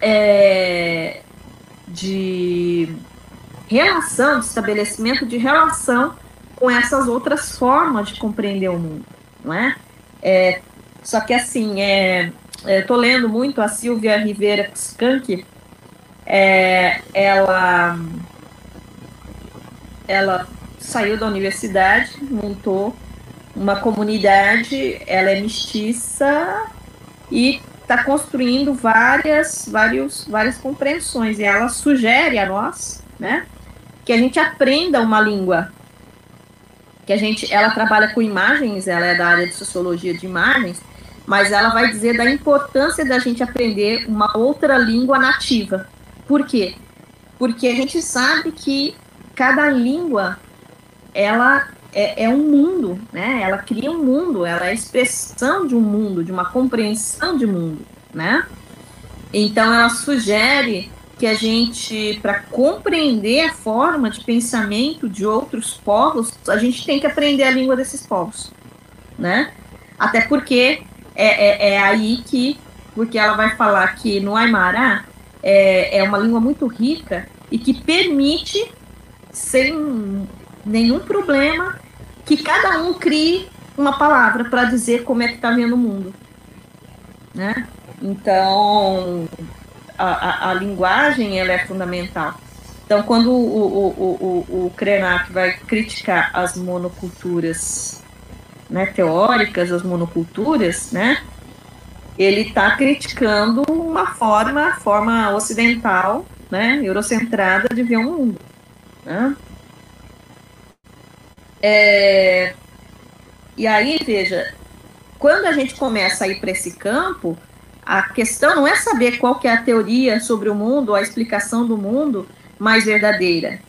é, de relação, de estabelecimento de relação com essas outras formas de compreender o mundo, não é? é só que assim, é, estou é, lendo muito a Silvia Rivera Skank, é, ela, ela saiu da universidade, montou uma comunidade, ela é mestiça e está construindo várias, vários, várias compreensões. E ela sugere a nós, né, que a gente aprenda uma língua. Que a gente, ela trabalha com imagens, ela é da área de sociologia de imagens, mas ela vai dizer da importância da gente aprender uma outra língua nativa. Por quê? Porque a gente sabe que cada língua ela é, é um mundo, né? Ela cria um mundo, ela é a expressão de um mundo, de uma compreensão de mundo, né? Então ela sugere que a gente, para compreender a forma de pensamento de outros povos, a gente tem que aprender a língua desses povos, né? Até porque é, é, é aí que, porque ela vai falar que no Aymara é, é uma língua muito rica e que permite, sem nenhum problema, que cada um crie uma palavra para dizer como é que está vendo o mundo, né? Então, a, a, a, linguagem ela é fundamental. Então, quando o, o, o, o Krenak vai criticar as monoculturas né, teóricas, as monoculturas, né, ele está criticando uma forma, forma ocidental, né, eurocentrada de ver o mundo. Né? É, e aí, veja, quando a gente começa a ir para esse campo, a questão não é saber qual que é a teoria sobre o mundo, a explicação do mundo mais verdadeira,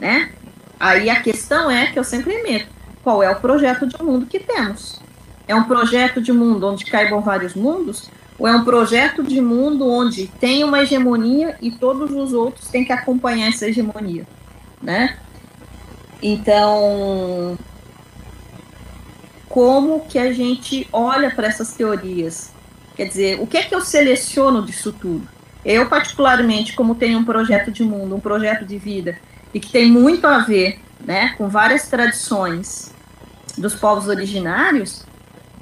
né? Aí a questão é que eu sempre meto, qual é o projeto de mundo que temos? É um projeto de mundo onde caibam vários mundos? Ou é um projeto de mundo onde tem uma hegemonia e todos os outros têm que acompanhar essa hegemonia, né? Então, como que a gente olha para essas teorias? Quer dizer, o que é que eu seleciono disso tudo? Eu, particularmente, como tenho um projeto de mundo, um projeto de vida, e que tem muito a ver né, com várias tradições dos povos originários,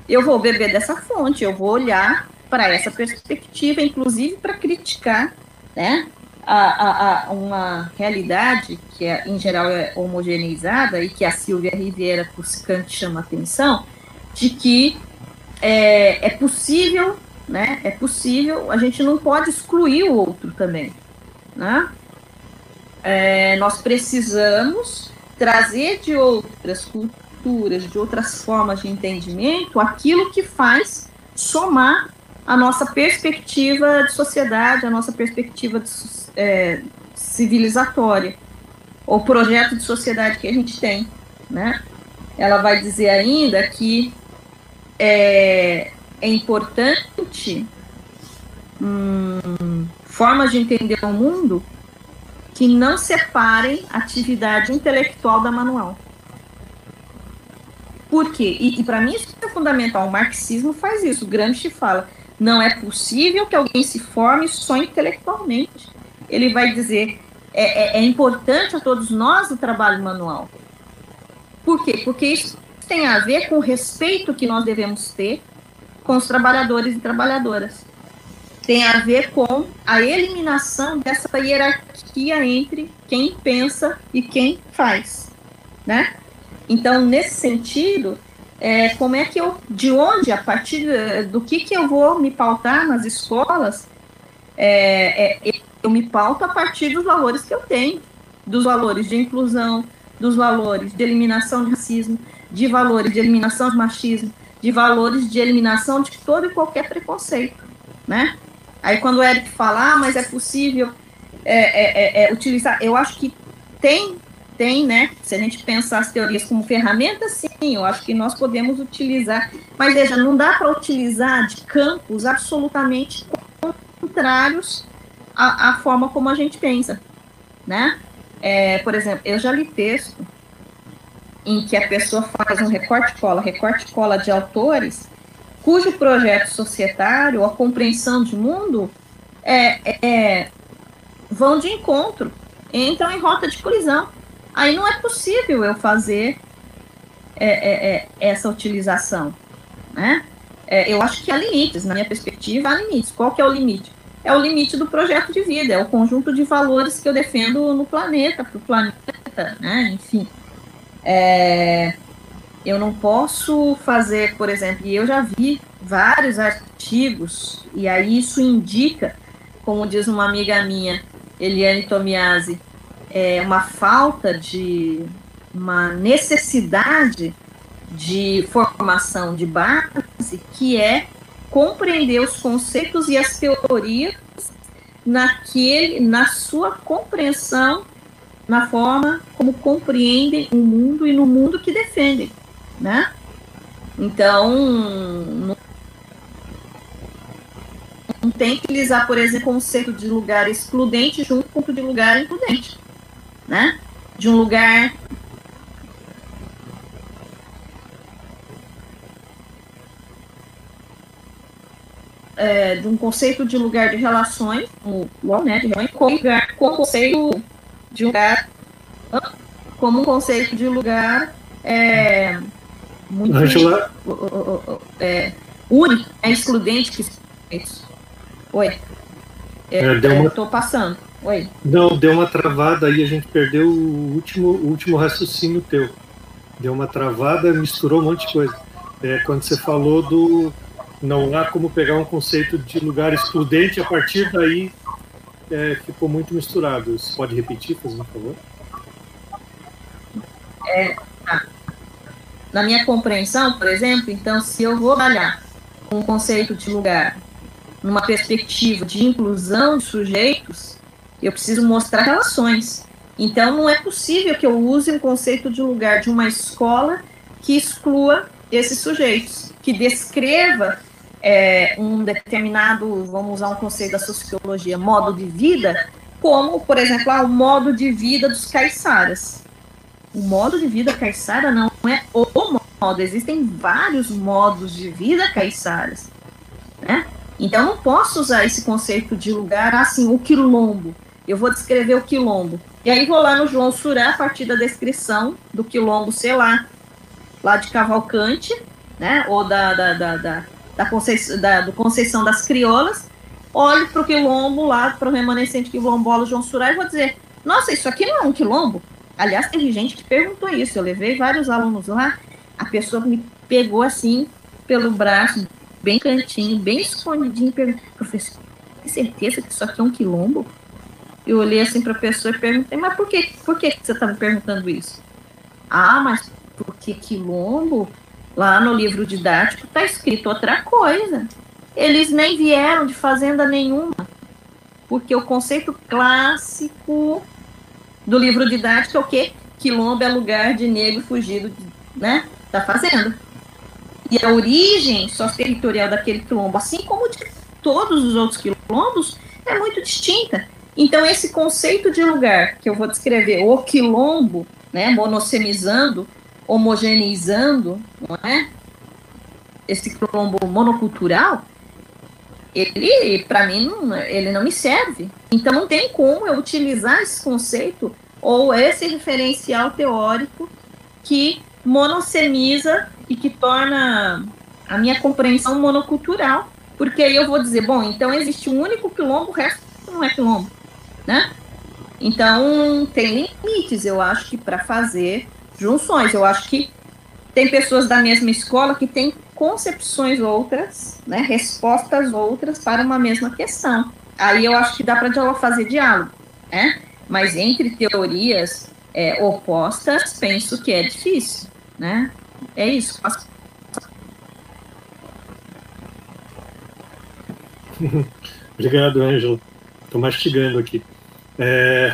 eu vou beber dessa fonte, eu vou olhar para essa perspectiva, inclusive para criticar né, a, a, a, uma realidade que, é, em geral, é homogeneizada e que a Silvia Riviera Cuscante chama atenção, de que é, é possível, né? É possível, a gente não pode excluir o outro também, né? É, nós precisamos trazer de outras culturas, de outras formas de entendimento, aquilo que faz somar a nossa perspectiva de sociedade, a nossa perspectiva de, é, civilizatória, o projeto de sociedade que a gente tem, né? Ela vai dizer ainda que é, é importante hum, formas de entender o mundo que não separem atividade intelectual da manual. Por quê? E, e para mim isso é fundamental. O marxismo faz isso. O Gramsci fala: não é possível que alguém se forme só intelectualmente. Ele vai dizer: é, é, é importante a todos nós o trabalho manual. Por quê? Porque isso tem a ver com o respeito que nós devemos ter com os trabalhadores e trabalhadoras. Tem a ver com a eliminação dessa hierarquia entre quem pensa e quem faz, né? Então, nesse sentido, é, como é que eu, de onde, a partir do que que eu vou me pautar nas escolas, é, é, eu me pauto a partir dos valores que eu tenho, dos valores de inclusão, dos valores de eliminação de racismo, de valores de eliminação de machismo, de valores de eliminação de todo e qualquer preconceito, né? Aí quando o Eric fala, ah, mas é possível é, é, é, é utilizar, eu acho que tem, tem, né? Se a gente pensar as teorias como ferramenta, sim, eu acho que nós podemos utilizar, mas veja, não dá para utilizar de campos absolutamente contrários à, à, forma como a gente pensa, né? É, por exemplo, eu já li texto em que a pessoa faz um recorte-cola, recorte-cola de autores, cujo projeto societário, a compreensão de mundo, é, é, vão de encontro, entram em rota de colisão. Aí não é possível eu fazer é, é, é essa utilização. Né? É, eu acho que há limites, na minha perspectiva, há limites. Qual que é o limite? É o limite do projeto de vida, é o conjunto de valores que eu defendo no planeta, para o planeta, né? enfim. É, eu não posso fazer, por exemplo, e eu já vi vários artigos, e aí isso indica, como diz uma amiga minha, Eliane Tomiasi, é uma falta de, uma necessidade de formação de base, que é compreender os conceitos e as teorias naquele, na sua compreensão na forma como compreendem o mundo e no mundo que defendem, né? Então, não, tem que utilizar, por exemplo, o conceito de lugar excludente junto com o de lugar includente, né? De um lugar é, de um conceito de lugar de relações, o né, de relações, como, lugar, como conceito de lugar, como um conceito de lugar é, muito Angela. é, único, é excludente que isso. Oi. É, É, uma- Tô passando. Oi. Não, deu uma travada aí, a gente perdeu o último, o último raciocínio teu. Deu uma travada, misturou um monte de coisa. É, quando você falou do. Não há como pegar um conceito de lugar excludente, a partir daí é, ficou muito misturado. Você pode repetir, um favor? Na minha compreensão, por exemplo, então, se eu vou trabalhar com o conceito de lugar numa perspectiva de inclusão de sujeitos, eu preciso mostrar relações. Então, não é possível que eu use um conceito de lugar de uma escola que exclua esses sujeitos, que descreva é, um determinado, vamos usar um conceito da sociologia, modo de vida, como, por exemplo, ah, o modo de vida dos caiçaras. O modo de vida caiçara não é o modo, existem vários modos de vida caiçaras, né? Então, não posso usar esse conceito de lugar assim, o quilombo. Eu vou descrever o quilombo. E aí vou lá no João Surá, a partir da descrição do quilombo, sei lá, lá de Cavalcante, né? Ou da, da, da, da, da, Conceição, da do Conceição das Criolas. Olho para o quilombo lá, para o remanescente quilombola João Surá e vou dizer, nossa, isso aqui não é um quilombo? Aliás, teve gente que perguntou isso. Eu levei vários alunos lá, a pessoa me pegou assim pelo braço, bem cantinho, bem escondidinho, perguntou, professor, tem certeza que isso aqui é um quilombo? Eu olhei assim para a pessoa e perguntei, mas por que, por que você está me perguntando isso? Ah, mas porque quilombo, lá no livro didático, está escrito outra coisa. Eles nem vieram de fazenda nenhuma, porque o conceito clássico do livro didático é o quê? Quilombo é lugar de negro fugido né, da fazenda. E a origem socioterritorial daquele quilombo, assim como de todos os outros quilombos, é muito distinta. Então, esse conceito de lugar que eu vou descrever, o quilombo, né, monossemizando, homogeneizando, não é? Esse quilombo monocultural, ele, para mim, não, ele não me serve. Então, não tem como eu utilizar esse conceito ou esse referencial teórico que monossemiza e que torna a minha compreensão monocultural. Porque aí eu vou dizer, bom, então existe um único quilombo, o resto não é quilombo, né? Então, tem limites, eu acho que para fazer junções. Eu acho que tem pessoas da mesma escola que têm concepções outras, né, respostas outras para uma mesma questão. Aí eu acho que dá para fazer diálogo, né? Mas entre teorias é, opostas, penso que é difícil, né? É isso. Obrigado, Ângelo. Estou mastigando aqui. É...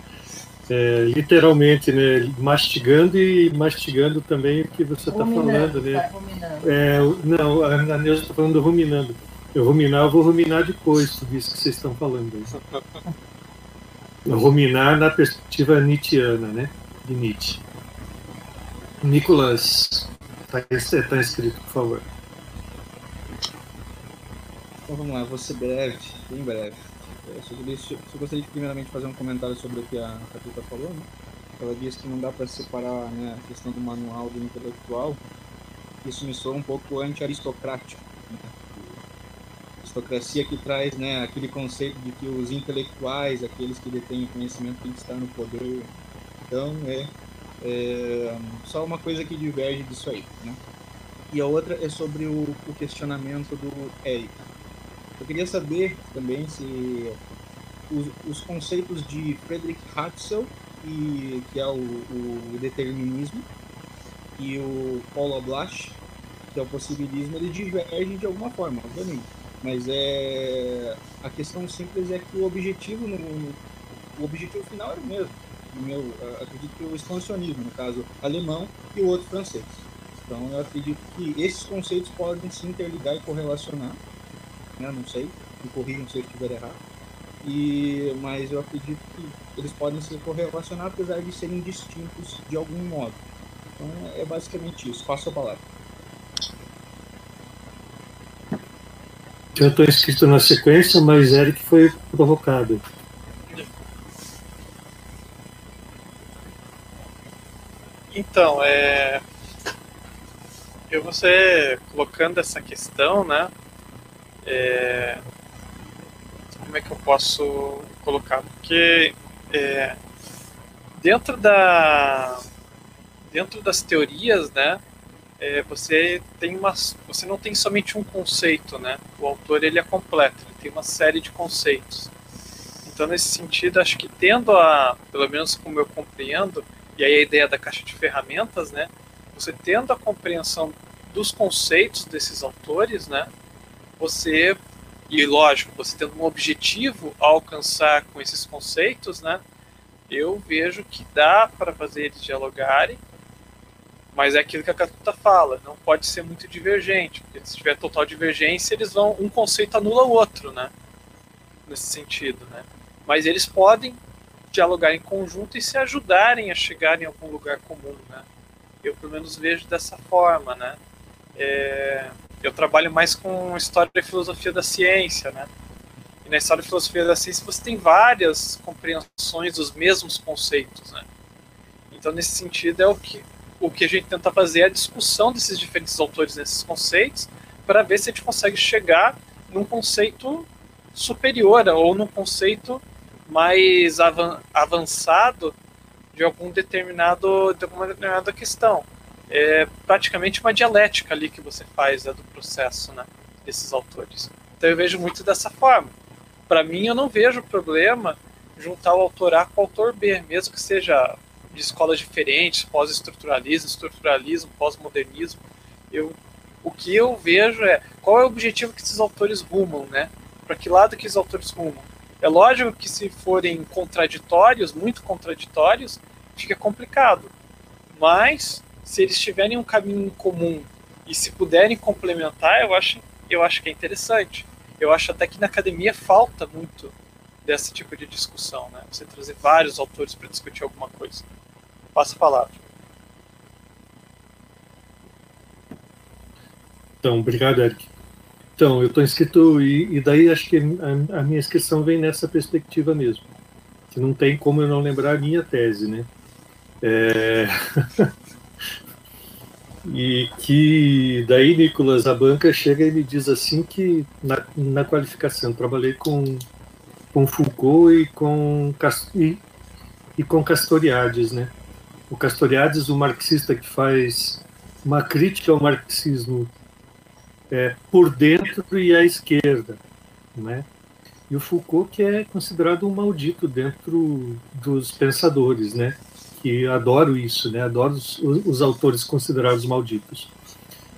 é, literalmente, né? Mastigando e mastigando também o que você está falando, né? Tá ruminando. É, não, a a Neuza está falando ruminando. Eu ruminar, eu vou ruminar depois, tudo isso que vocês estão falando. aí. Ruminar na perspectiva nietzschiana, né? De Nietzsche. Nicolas, está tá escrito, por favor. Então vamos lá, vou ser breve, bem breve. Eu só, queria- só gostaria de primeiramente fazer um comentário sobre o que a Catuta falou, né? Ela disse que não dá para separar né, a questão do manual do intelectual. Isso me soa um pouco anti-aristocrático. Né? Aristocracia que traz né, aquele conceito de que os intelectuais, aqueles que detêm o conhecimento, têm que estar no poder. Então, é, é só uma coisa que diverge disso aí. Né? E a outra é sobre o, o questionamento do Eric. Eu queria saber também se os, os conceitos de Friedrich Hatzel, e, que é o, o determinismo, e o Paul Oblash, que é o possibilismo, eles divergem de alguma forma, obviamente. Mas é a questão simples é que o objetivo no, o objetivo final era o mesmo. no meu, acredito que o expansionismo, no caso alemão, e o outro francês. Então, eu acredito que esses conceitos podem se interligar e correlacionar, né? não sei, me corrijam se eu estiver errado, e, mas eu acredito que eles podem se correlacionar, apesar de serem distintos de algum modo. Então, é basicamente isso. Passo a palavra. Eu estou inscrito na sequência, mas Eric foi provocado. Então, é, eu você colocando essa questão, né? É, como é que eu posso colocar? Porque é, dentro da dentro das teorias, né? É, você tem uma, você não tem somente um conceito, né? O autor ele é completo, ele tem uma série de conceitos. Então nesse sentido, acho que tendo a, pelo menos como eu compreendo, e aí a ideia da caixa de ferramentas, né? você tendo a compreensão dos conceitos desses autores, né, você e lógico, você tendo um objetivo a alcançar com esses conceitos, né, eu vejo que dá para fazer eles dialogarem, mas é aquilo que a Catuta fala, não pode ser muito divergente, porque se tiver total divergência, eles vão um conceito anula o outro, né, nesse sentido, né. Mas eles podem dialogar em conjunto e se ajudarem a chegar em algum lugar comum, né. Eu, pelo menos, vejo dessa forma, né? É, eu trabalho mais com história e filosofia da ciência, né? E na história e filosofia da ciência você tem várias compreensões dos mesmos conceitos, né? Então, nesse sentido, é o que, o que a gente tenta fazer é a discussão desses diferentes autores nesses conceitos para ver se a gente consegue chegar num conceito superior ou num conceito mais avançado de algum determinado de alguma determinada questão. É praticamente uma dialética ali que você faz né, do processo, né, desses autores. Então eu vejo muito dessa forma. Para mim, eu não vejo problema juntar o autor A com o autor B, mesmo que seja de escolas diferentes, pós-estruturalismo, estruturalismo, pós-modernismo. Eu, o que eu vejo é qual é o objetivo que esses autores rumam, né? Para que lado que esses autores rumam? É lógico que se forem contraditórios, muito contraditórios, fica complicado. Mas se eles tiverem um caminho comum e se puderem complementar, eu acho, eu acho que é interessante. Eu acho até que na academia falta muito desse tipo de discussão, né? Você trazer vários autores para discutir alguma coisa. Passa a palavra. Então, obrigado, Eric. Então, eu estou inscrito e, e, daí acho que a, a, minha inscrição vem nessa perspectiva mesmo. Que não tem como eu não lembrar a minha tese, né? É... e que daí, Nicolas, a banca chega e me diz assim que na, na qualificação trabalhei com, com Foucault e com, e, e com Castoriadis, né? O Castoriadis, o marxista que faz uma crítica ao marxismo é, por dentro e à esquerda, né? E o Foucault que é considerado um maldito dentro dos pensadores, né? Que adoro isso, né? Adoro os, os autores considerados malditos.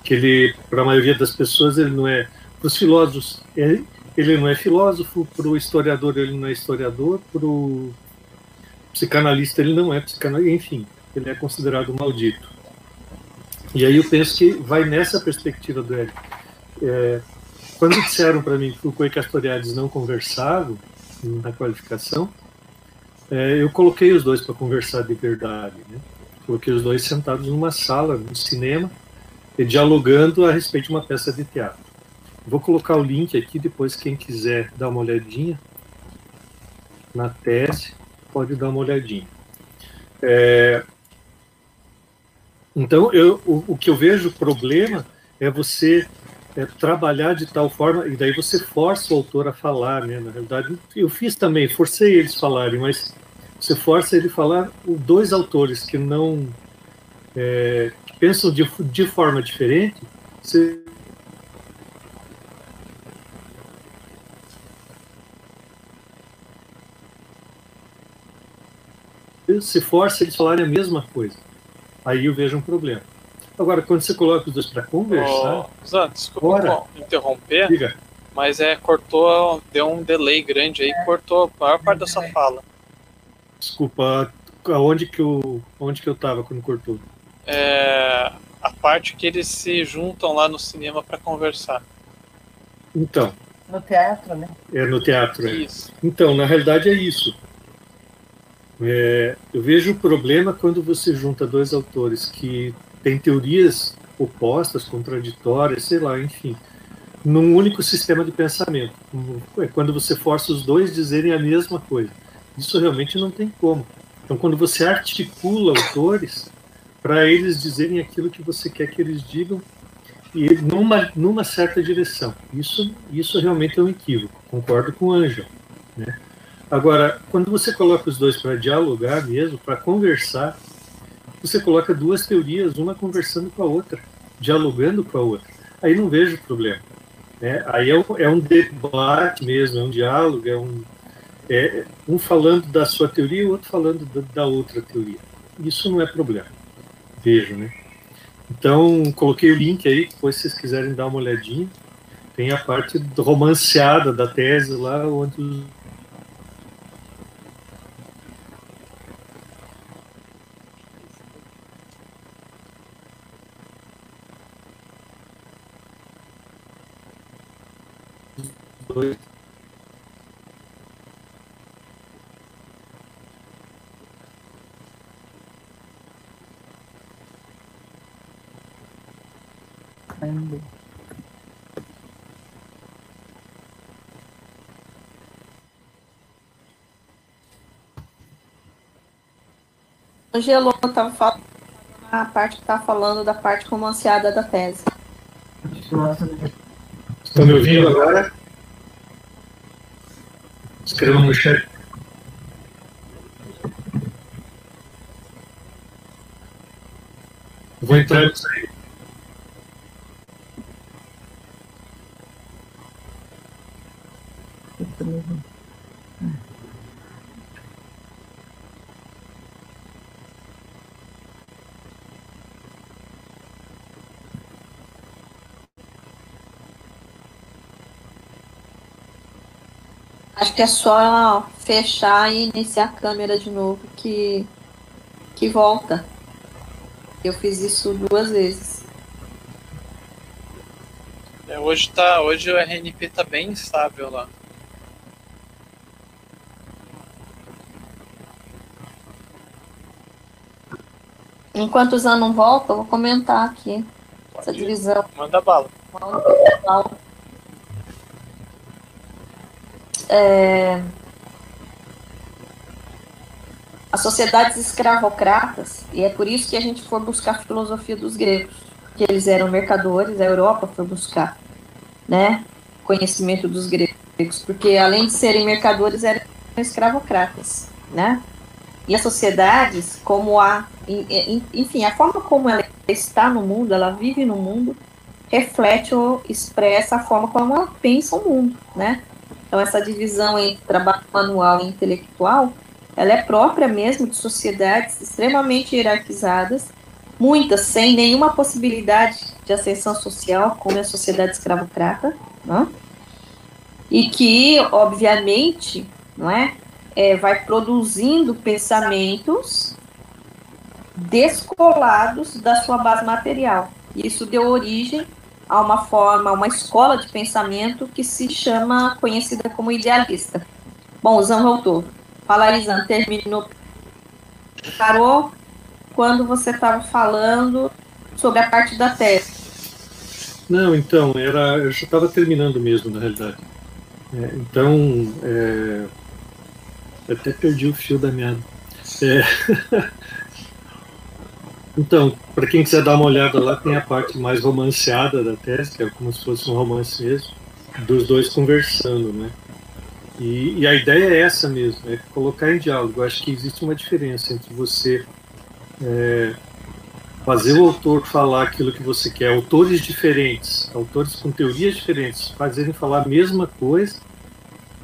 Que ele, para a maioria das pessoas, ele não é. Para os filósofos, ele, ele não é filósofo. Para o historiador, ele não é historiador. Para o psicanalista, ele não é psicanalista. Enfim, ele é considerado maldito. E aí eu penso que vai nessa perspectiva do Eric é, quando disseram para mim que Foucault e Castoriadis não conversavam na qualificação, é, eu coloquei os dois para conversar de verdade. Né? Coloquei os dois sentados numa sala, no cinema, dialogando a respeito de uma peça de teatro. Vou colocar o link aqui, depois quem quiser dar uma olhadinha na tese, pode dar uma olhadinha. É, então, eu, o, o que eu vejo problema é você é, trabalhar de tal forma, e daí você força o autor a falar, né? Na realidade, eu fiz também, forcei eles a falarem, mas você força ele a falar dois autores que não é, que pensam de, de forma diferente, você se força eles falarem a mesma coisa. Aí eu vejo um problema. Agora, quando você coloca os dois para conversar. Oh, Zan, desculpa interromper, Diga. mas é, cortou, deu um delay grande aí, cortou a maior parte da sua fala. Desculpa, aonde que eu, onde que eu estava quando cortou? É, a parte que eles se juntam lá no cinema para conversar. Então. No teatro, né? É no teatro. É. Isso. Então, na realidade é isso. É, eu vejo o problema quando você junta dois autores que têm teorias opostas, contraditórias, sei lá, enfim, num único sistema de pensamento. É quando você força os dois dizerem a mesma coisa. Isso realmente não tem como. Então, quando você articula autores para eles dizerem aquilo que você quer que eles digam e numa, numa certa direção, isso, isso realmente é um equívoco. Concordo com o Ângelo. Né? Agora, quando você coloca os dois para dialogar mesmo, para conversar, você coloca duas teorias, uma conversando com a outra, dialogando com a outra. Aí não vejo problema. Né? Aí é um, é um debate mesmo, é um diálogo, é um, é um falando da sua teoria e o outro falando da, da outra teoria. Isso não é problema. Vejo, né? Então, coloquei o link aí, depois se vocês quiserem dar uma olhadinha. Tem a parte romanceada da tese lá, onde dois. O Gelon estava falando a parte que está falando da parte romanceada da tese. Estão me ouvindo agora? Escrevam no chat. Vou entrar e sair. Acho que é só fechar e iniciar a câmera de novo que, que volta. Eu fiz isso duas vezes. É, hoje, tá, hoje o RNP tá bem instável lá. Enquanto o Zan não volta, eu vou comentar aqui Pode essa divisão. Manda bala. É, as sociedades escravocratas, e é por isso que a gente foi buscar a filosofia dos gregos, que eles eram mercadores, a Europa foi buscar, né, conhecimento dos gregos, porque além de serem mercadores, eram escravocratas, né, e as sociedades, como a, enfim, a forma como ela está no mundo, ela vive no mundo, reflete ou expressa a forma como ela pensa o mundo, né, então, essa divisão entre trabalho manual e intelectual, ela é própria mesmo de sociedades extremamente hierarquizadas, muitas sem nenhuma possibilidade de ascensão social, como é a sociedade escravocrata, né? e que, obviamente, não é, é, vai produzindo pensamentos descolados da sua base material. Isso deu origem a uma forma, uma escola de pensamento que se chama, conhecida como idealista. Bom, o Zan voltou. Fala aí, Zan, terminou. Parou quando você estava falando sobre a parte da tese. Não, então, era, eu já estava terminando mesmo, na realidade. É, então, é, até perdi o fio da meada. É, Então, para quem quiser dar uma olhada lá, tem a parte mais romanceada da tese, que é como se fosse um romance mesmo, dos dois conversando, né? E, e a ideia é essa mesmo, é colocar em diálogo. Eu acho que existe uma diferença entre você é, fazer o autor falar aquilo que você quer, autores diferentes, autores com teorias diferentes, fazerem falar a mesma coisa,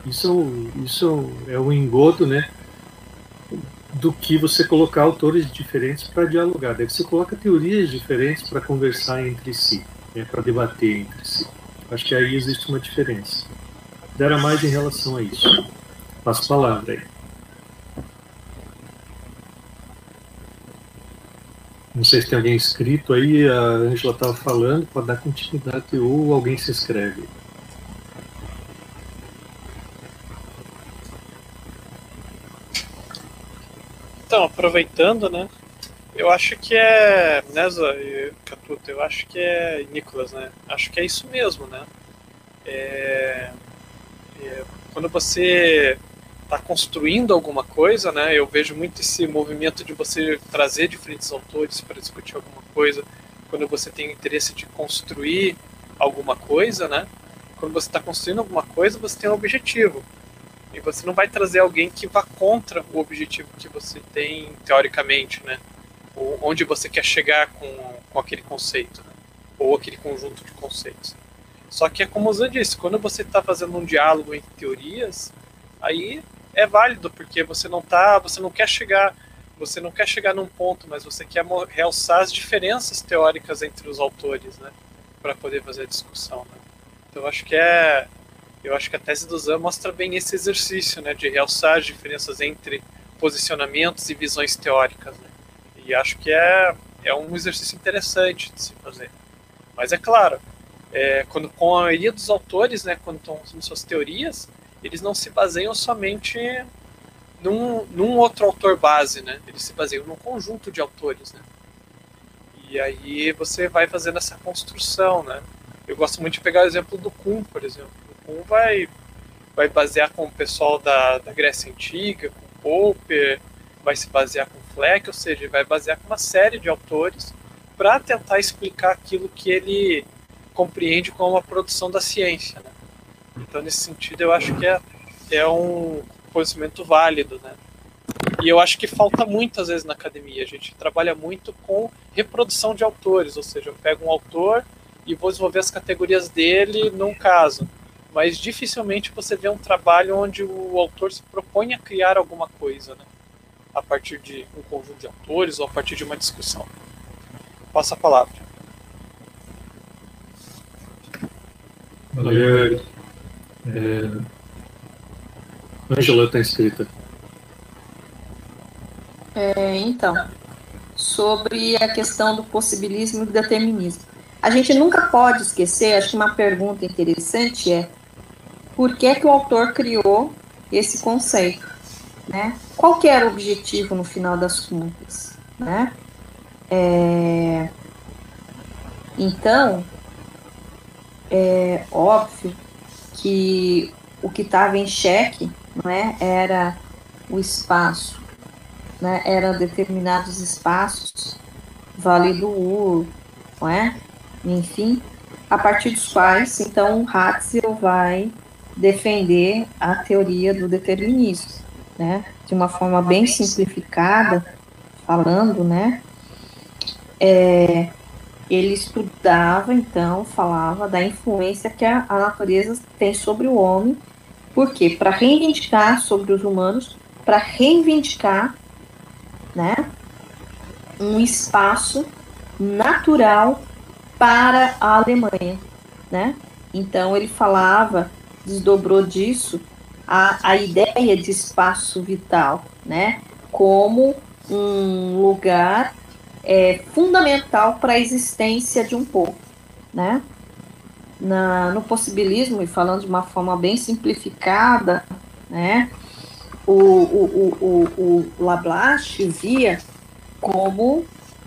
isso, isso é um engodo, né? Do que você colocar autores diferentes para dialogar. Daí você coloca teorias diferentes para conversar entre si, né, para debater entre si. Acho que aí existe uma diferença. Dera mais em relação a isso. Passo a palavra aí. Não sei se tem alguém inscrito aí, a Angela estava falando, pode dar continuidade ou alguém se inscreve. Então, aproveitando, né? Eu acho que é. Nessa e Catuto, eu acho que é. Nicolas, né? Acho que é isso mesmo, né? É, é, quando você está construindo alguma coisa, né? Eu vejo muito esse movimento de você trazer diferentes autores para discutir alguma coisa. Quando você tem interesse de construir alguma coisa, né? Quando você está construindo alguma coisa, você tem um objetivo. E você não vai trazer alguém que vá contra o objetivo que você tem teoricamente, né? Ou onde você quer chegar com, com aquele conceito, né? ou aquele conjunto de conceitos. Só que é como o Zan disse, quando você está fazendo um diálogo entre teorias, aí é válido, porque você não tá, você não quer chegar, você não quer chegar num ponto, mas você quer realçar as diferenças teóricas entre os autores, né? Para poder fazer a discussão, né? Então acho que é eu acho que a tese do Zan mostra bem esse exercício, né, de realçar as diferenças entre posicionamentos e visões teóricas, né? E acho que é é um exercício interessante de se fazer. Mas é claro, é, quando com a maioria dos autores, né, quando estão suas teorias, eles não se baseiam somente num, num outro autor base, né? Eles se baseiam num conjunto de autores, né? E aí você vai fazendo essa construção, né? Eu gosto muito de pegar o exemplo do Kuhn, por exemplo. Vai, vai basear com o pessoal da, da Grécia Antiga, com Popper, vai se basear com Fleck, ou seja, vai basear com uma série de autores para tentar explicar aquilo que ele compreende como a produção da ciência. Né? Então, nesse sentido, eu acho que é, é um posicionamento válido, né? E eu acho que falta muito, às vezes, na academia. A gente trabalha muito com reprodução de autores, ou seja, eu pego um autor e vou desenvolver as categorias dele num caso. Mas dificilmente você vê um trabalho onde o autor se propõe a criar alguma coisa, né? A partir de um conjunto de autores ou a partir de uma discussão. Passa a palavra. Valeu. É... Angela está inscrita. É, então, sobre a questão do possibilismo e do determinismo. A gente nunca pode esquecer, acho que uma pergunta interessante é por que, que o autor criou esse conceito? Né? Qual que era o objetivo no final das contas? Né? É... Então, é óbvio que o que estava em xeque não é, era o espaço, né, eram determinados espaços, Vale do não é? enfim, a partir dos quais, então, Ratzel vai defender a teoria do determinismo, né, de uma forma bem simplificada, falando, né, é, ele estudava, então, falava da influência que a, a natureza tem sobre o homem, porque para reivindicar sobre os humanos, para reivindicar, né, um espaço natural para a Alemanha, né? Então ele falava, desdobrou disso a, a ideia de espaço vital, né? Como um lugar é fundamental para a existência de um povo, né? Na, no possibilismo, e falando de uma forma bem simplificada, né? O, o, o, o, o Lablache via como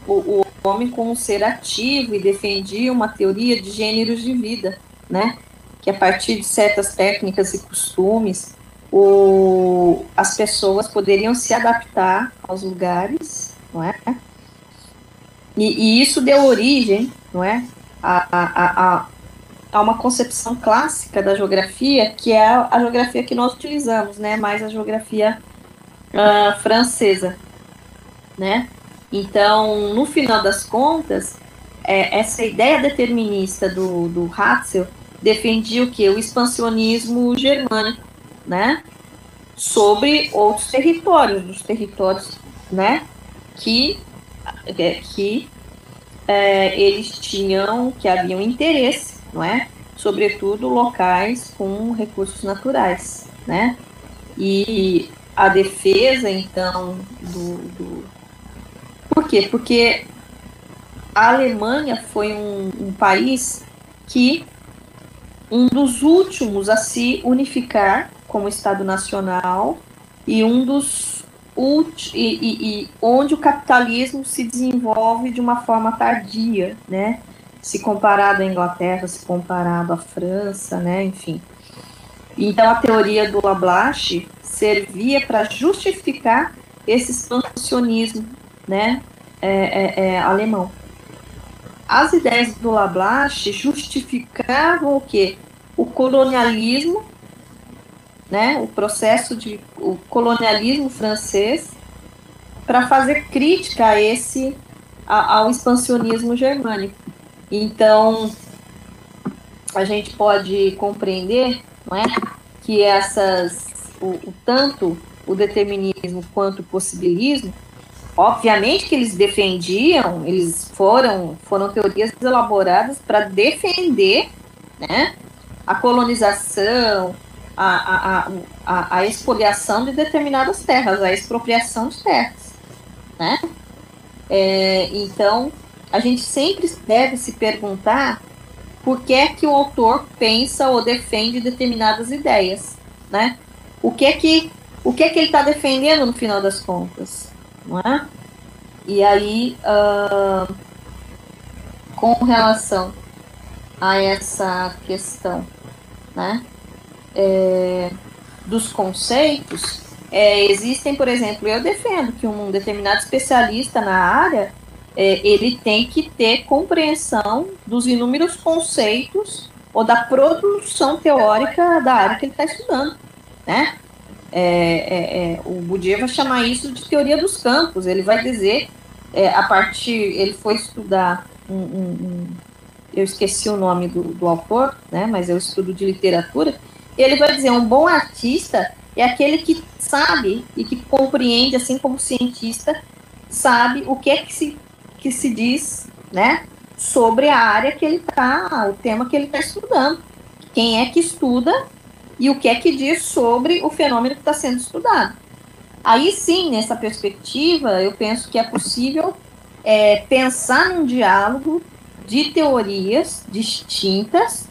o, o homem como um ser ativo e defendia uma teoria de gêneros de vida, né? Que a partir de certas técnicas e costumes, o, as pessoas poderiam se adaptar aos lugares, não é? E, e isso deu origem, não é, a, a, a, a, uma concepção clássica da geografia, que é a, geografia que nós utilizamos, né, mais a geografia uh, francesa, né. Então, no final das contas, é, essa ideia determinista do, do Hatzel defendia o que? O expansionismo germânico, né? Sobre outros territórios, os territórios, né? Que é, que é, eles tinham, que haviam interesse, não é? Sobretudo locais com recursos naturais, né? E a defesa, então, do, do... Por quê? Porque a Alemanha foi um, um país que um dos últimos a se unificar como Estado Nacional e um dos e, e, e, onde o capitalismo se desenvolve de uma forma tardia, né? Se comparado à Inglaterra, se comparado à França, né? Enfim. Então a teoria do Lablache servia para justificar esse expansionismo, né? É, é, é, alemão. As ideias do Lablache justificavam o quê? O colonialismo né, o processo de o colonialismo francês para fazer crítica a esse a, ao expansionismo germânico. Então a gente pode compreender, não é, que essas o, o tanto o determinismo quanto o possibilismo, obviamente que eles defendiam, eles foram foram teorias elaboradas para defender, né, a colonização, a, a, a, a expoliação de determinadas terras, a expropriação de terras. Né? É, então, a gente sempre deve se perguntar por que é que o autor pensa ou defende determinadas ideias, né? O que é que o que é que ele está defendendo no final das contas, não é? E aí, uh, com relação a essa questão, né? é, dos conceitos, é, existem, por exemplo, eu defendo que um determinado especialista na área é, ele tem que ter compreensão dos inúmeros conceitos ou da produção teórica da área que ele está estudando, né? É, é, é, o Bourdieu vai chamar isso de teoria dos campos. Ele vai dizer, é, a partir, ele foi estudar um, um, um, eu esqueci o nome do, do autor, né? Mas é o estudo de literatura ele vai dizer, um bom artista é aquele que sabe e que compreende, assim como cientista, sabe o que é que se, que se diz, né, sobre a área que ele está, o tema que ele está estudando. Quem é que estuda e o que é que diz sobre o fenômeno que está sendo estudado. Aí sim, nessa perspectiva, eu penso que é possível é, pensar num diálogo de teorias distintas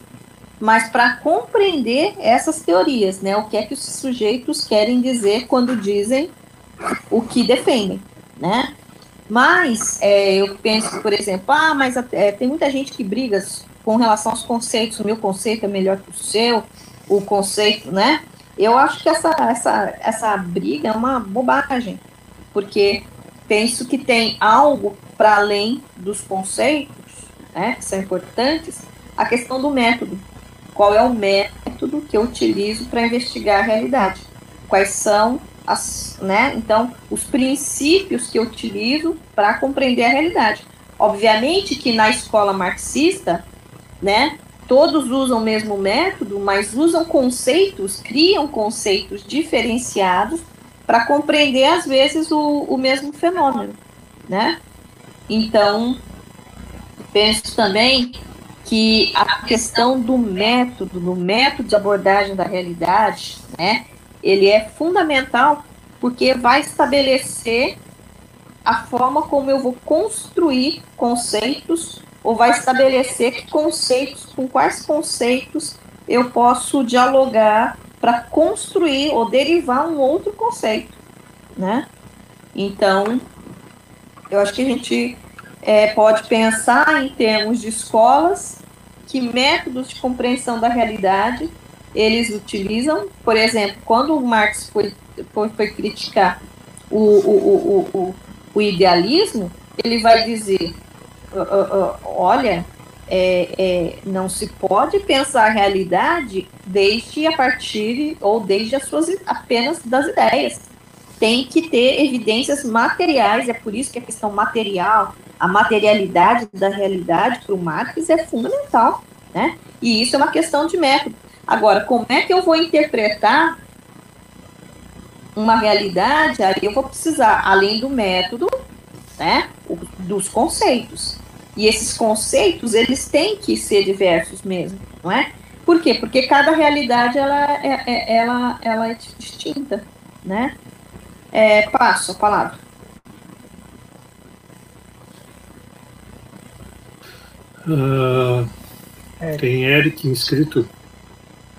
mas para compreender essas teorias, né? O que é que os sujeitos querem dizer quando dizem o que defendem, né? Mas é, eu penso, por exemplo, ah, mas é, tem muita gente que briga com relação aos conceitos, o meu conceito é melhor que o seu, o conceito, né? Eu acho que essa, essa, essa briga é uma bobagem, porque penso que tem algo para além dos conceitos, né, que são importantes, a questão do método qual é o método que eu utilizo para investigar a realidade, quais são as, né? Então, os princípios que eu utilizo para compreender a realidade. Obviamente que na escola marxista, né, todos usam o mesmo método, mas usam conceitos, criam conceitos diferenciados para compreender às vezes o, o mesmo fenômeno, né? Então, penso também que a questão do método, do método de abordagem da realidade, né, ele é fundamental porque vai estabelecer a forma como eu vou construir conceitos ou vai estabelecer que conceitos, com quais conceitos eu posso dialogar para construir ou derivar um outro conceito, né? Então, eu acho que a gente é, pode pensar em termos de escolas, que métodos de compreensão da realidade eles utilizam. Por exemplo, quando o Marx foi, foi, foi criticar o, o, o, o, o idealismo, ele vai dizer: olha, é, é, não se pode pensar a realidade desde a partir ou desde as suas apenas das ideias. Tem que ter evidências materiais, é por isso que a questão material, a materialidade da realidade para o Marx é fundamental, né? E isso é uma questão de método. Agora, como é que eu vou interpretar uma realidade? Aí eu vou precisar, além do método, né, dos conceitos. E esses conceitos, eles têm que ser diversos mesmo, não é? Por quê? Porque cada realidade, ela é, é ela, ela é distinta, né? É, passo a palavra. Uh, tem Eric inscrito.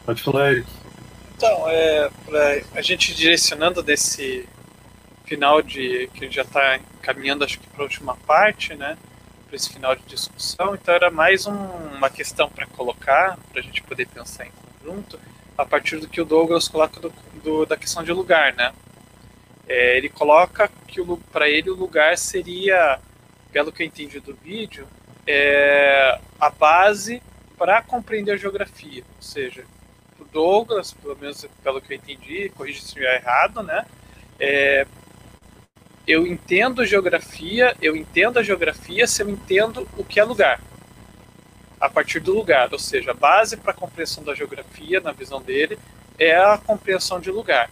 Pode falar, Eric. Então, é, a gente direcionando desse final de que já está caminhando, acho que para a última parte, né? Para esse final de discussão. Então, era mais um, uma questão para colocar, para a gente poder pensar em conjunto, a partir do que o Douglas coloca do, do da questão de lugar, né? É, ele coloca que para ele o lugar seria, pelo que eu entendi do vídeo, é, a base para compreender a geografia. Ou seja, o Douglas, pelo menos pelo que eu entendi, corrija se estiver errado, né? É, eu entendo geografia, eu entendo a geografia se eu entendo o que é lugar. A partir do lugar, ou seja, a base para a compreensão da geografia, na visão dele, é a compreensão de lugar.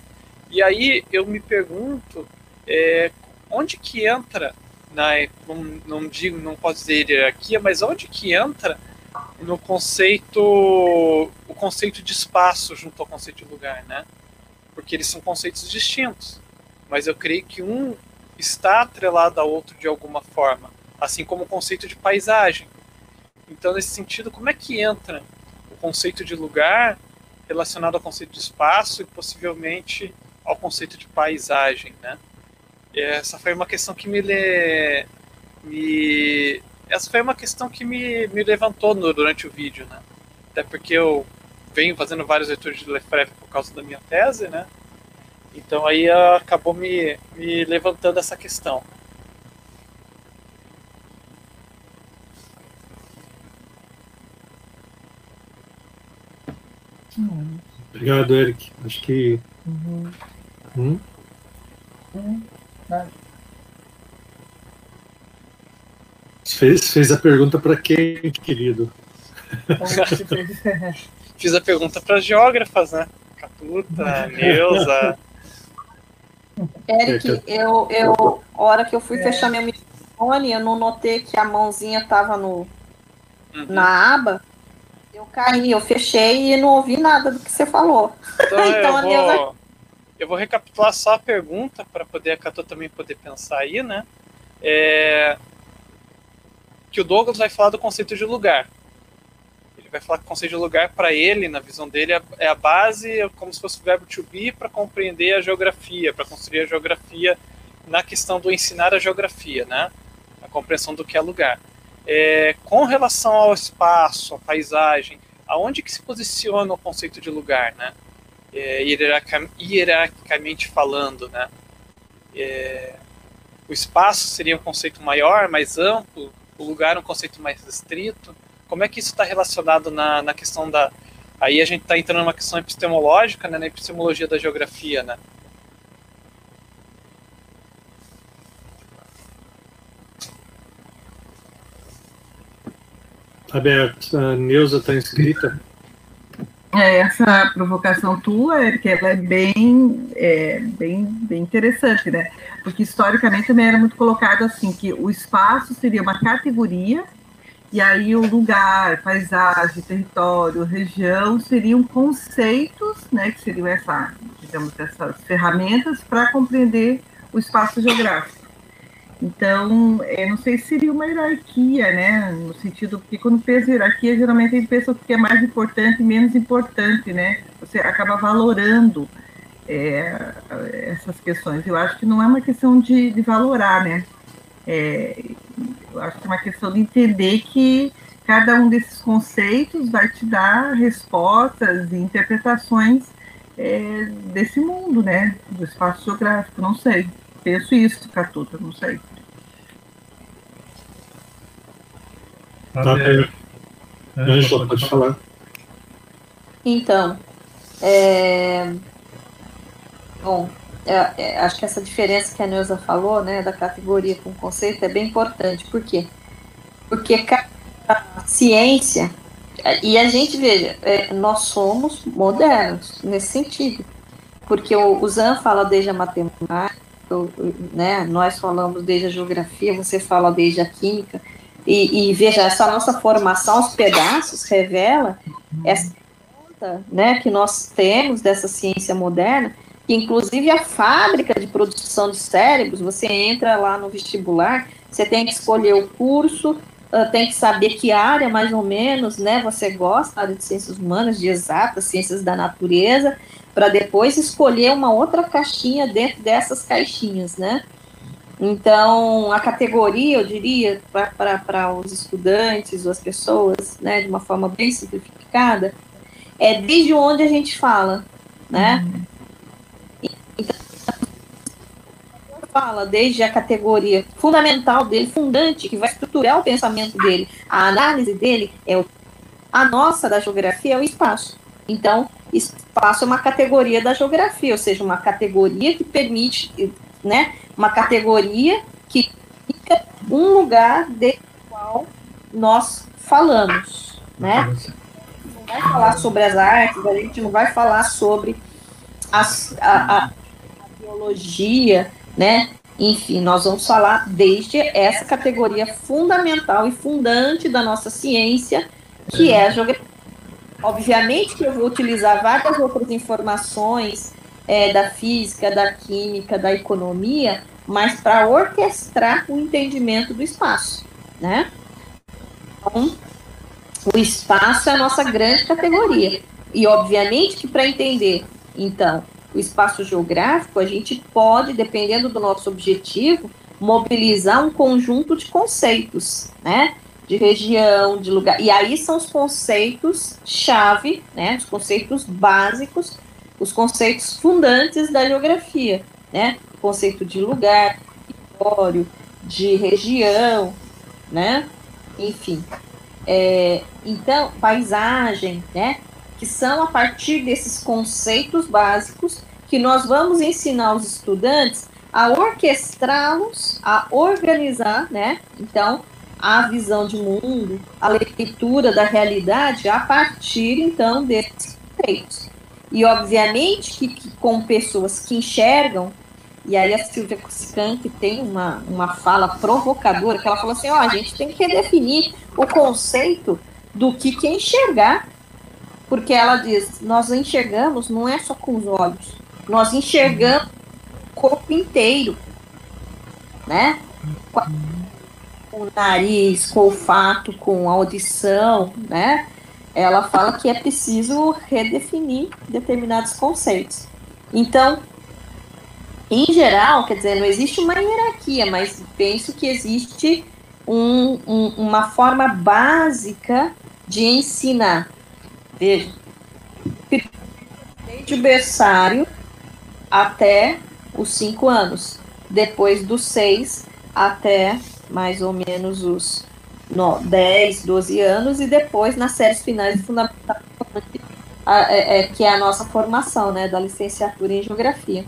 E aí eu me pergunto é, onde que entra na não, não digo não posso dizer hierarquia, mas onde que entra no conceito o conceito de espaço junto ao conceito de lugar, né? Porque eles são conceitos distintos, mas eu creio que um está atrelado ao outro de alguma forma, assim como o conceito de paisagem. Então, nesse sentido, como é que entra o conceito de lugar relacionado ao conceito de espaço e possivelmente ao conceito de paisagem, né? Essa foi uma questão que me, le... me... essa foi uma questão que me, me levantou no, durante o vídeo, né? Até porque eu venho fazendo vários leituras de Lefebvre por causa da minha tese, né? Então aí acabou me, me levantando essa questão. Obrigado, Eric. Acho que. Uhum. Hum? Fez, fez a pergunta para quem, querido? Fiz a pergunta para as geógrafas, né? Catuta, Neuza. Eric, eu, eu, a hora que eu fui fechar meu microfone, eu não notei que a mãozinha estava no, uhum. na aba. Eu caí, eu fechei e não ouvi nada do que você falou. Então, então eu, vou, eu vou recapitular só a pergunta para poder a Catu também poder pensar aí, né? É, que o Douglas vai falar do conceito de lugar ele vai falar que o conceito de lugar, para ele, na visão dele, é, é a base, é como se fosse o verbo to be, para compreender a geografia, para construir a geografia na questão do ensinar a geografia, né? A compreensão do que é lugar. É, com relação ao espaço, à paisagem, aonde que se posiciona o conceito de lugar, né? É, hierarquicamente falando, né? É, o espaço seria um conceito maior, mais amplo, o lugar um conceito mais restrito. Como é que isso está relacionado na, na questão da. Aí a gente está entrando numa questão epistemológica, né, na epistemologia da geografia, né? Aberto. A Neuza está inscrita. É, essa provocação tua, Eric, ela é bem, é, bem, bem interessante, né? Porque historicamente também era muito colocado assim, que o espaço seria uma categoria e aí o lugar, paisagem, território, região seriam conceitos, né, que seriam essa, digamos, essas ferramentas para compreender o espaço geográfico. Então, eu não sei se seria uma hierarquia, né, no sentido que quando pensa em hierarquia, geralmente a gente pensa o que é mais importante e menos importante, né? Você acaba valorando é, essas questões. Eu acho que não é uma questão de, de valorar, né? É, eu acho que é uma questão de entender que cada um desses conceitos vai te dar respostas e interpretações é, desse mundo, né? Do espaço geográfico, não sei. Penso isso, Catuta, não sei. Tá. Ângela, pode falar. Então, é... bom, é, é, acho que essa diferença que a Neuza falou, né, da categoria com conceito, é bem importante. Por quê? Porque cada ciência, e a gente, veja, é, nós somos modernos nesse sentido. Porque o, o Zan fala desde a matemática, né, nós falamos desde a geografia, você fala desde a química, e, e veja, essa nossa formação aos pedaços revela essa conta né, que nós temos dessa ciência moderna, inclusive a fábrica de produção de cérebros, você entra lá no vestibular, você tem que escolher o curso uh, tem que saber que área, mais ou menos, né, você gosta, área de ciências humanas, de exatas, ciências da natureza, para depois escolher uma outra caixinha dentro dessas caixinhas, né? Então, a categoria, eu diria, para os estudantes ou as pessoas, né, de uma forma bem simplificada, é desde onde a gente fala, né? Uhum. Fala desde a categoria fundamental dele, fundante, que vai estruturar o pensamento dele, a análise dele é o, a nossa da geografia é o espaço. Então, espaço é uma categoria da geografia, ou seja, uma categoria que permite, né, uma categoria que fica um lugar de qual nós falamos, né? Não vai falar sobre as artes, a gente não vai falar sobre as, a, a biologia, né? Enfim, nós vamos falar desde essa categoria fundamental e fundante da nossa ciência, que é a geografia. Obviamente que eu vou utilizar várias outras informações é, da física, da química, da economia, mas para orquestrar o entendimento do espaço, né? Então, o espaço é a nossa grande categoria. E, obviamente, que para entender, então, o espaço geográfico, a gente pode, dependendo do nosso objetivo, mobilizar um conjunto de conceitos, né? De região, de lugar. E aí são os conceitos chave, né? Os conceitos básicos, os conceitos fundantes da geografia, né? O conceito de lugar, território, de região, né? Enfim. É, então, paisagem, né? Que são a partir desses conceitos básicos que nós vamos ensinar os estudantes a orquestrá-los, a organizar, né? Então, a visão de mundo, a leitura da realidade a partir, então, desses conceitos. E, obviamente, que, que com pessoas que enxergam, e aí a Silvia Cuscante tem uma, uma fala provocadora, que ela falou assim, ó, oh, a gente tem que redefinir o conceito do que, que é enxergar, porque ela diz, nós enxergamos não é só com os olhos, nós enxergamos o corpo inteiro, né? Com o nariz, com o olfato, com a audição, né? Ela fala que é preciso redefinir determinados conceitos. Então, em geral, quer dizer, não existe uma hierarquia, mas penso que existe um, um, uma forma básica de ensinar. Veja, desde o berçário até os cinco anos. Depois dos seis até mais ou menos os no, 10, 12 anos, e depois nas séries finais é, é, que é a nossa formação, né, da licenciatura em geografia.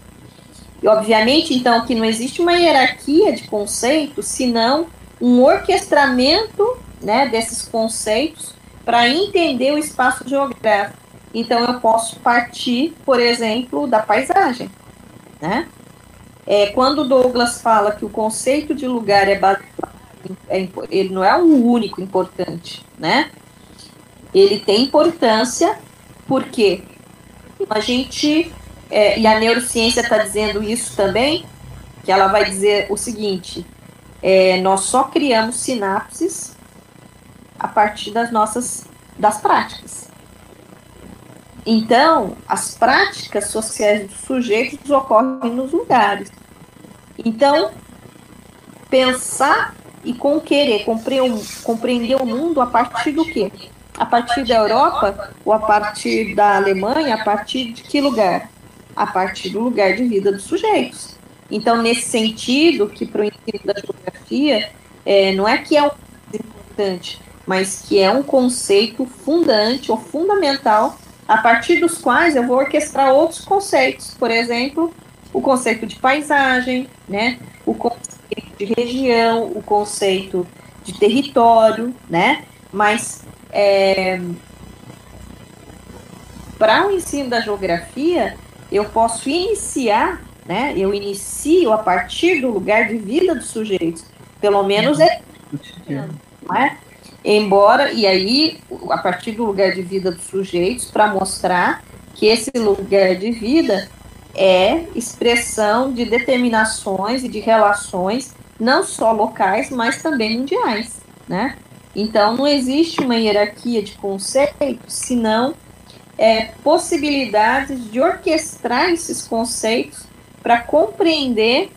E obviamente, então, que não existe uma hierarquia de conceitos, senão um orquestramento né, desses conceitos para entender o espaço geográfico. Então, eu posso partir, por exemplo, da paisagem. Né? É, quando Douglas fala que o conceito de lugar é, é ele não é o único importante, né? Ele tem importância porque a gente é, e a neurociência está dizendo isso também, que ela vai dizer o seguinte: é, nós só criamos sinapses a partir das nossas das práticas. Então, as práticas sociais dos sujeitos ocorrem nos lugares. Então, pensar e com querer compreender o mundo a partir do quê? A partir da Europa ou a partir da Alemanha, a partir de que lugar? A partir do lugar de vida dos sujeitos. Então, nesse sentido, que para o ensino da geografia, é, não é que é o mais importante, mas que é um conceito fundante ou fundamental a partir dos quais eu vou orquestrar outros conceitos, por exemplo, o conceito de paisagem, né, o conceito de região, o conceito de território, né, mas é, para o ensino da geografia, eu posso iniciar, né, eu inicio a partir do lugar de vida dos sujeitos, pelo menos é, não é? Embora, e aí, a partir do lugar de vida dos sujeitos, para mostrar que esse lugar de vida é expressão de determinações e de relações, não só locais, mas também mundiais, né? Então, não existe uma hierarquia de conceitos, senão é, possibilidades de orquestrar esses conceitos para compreender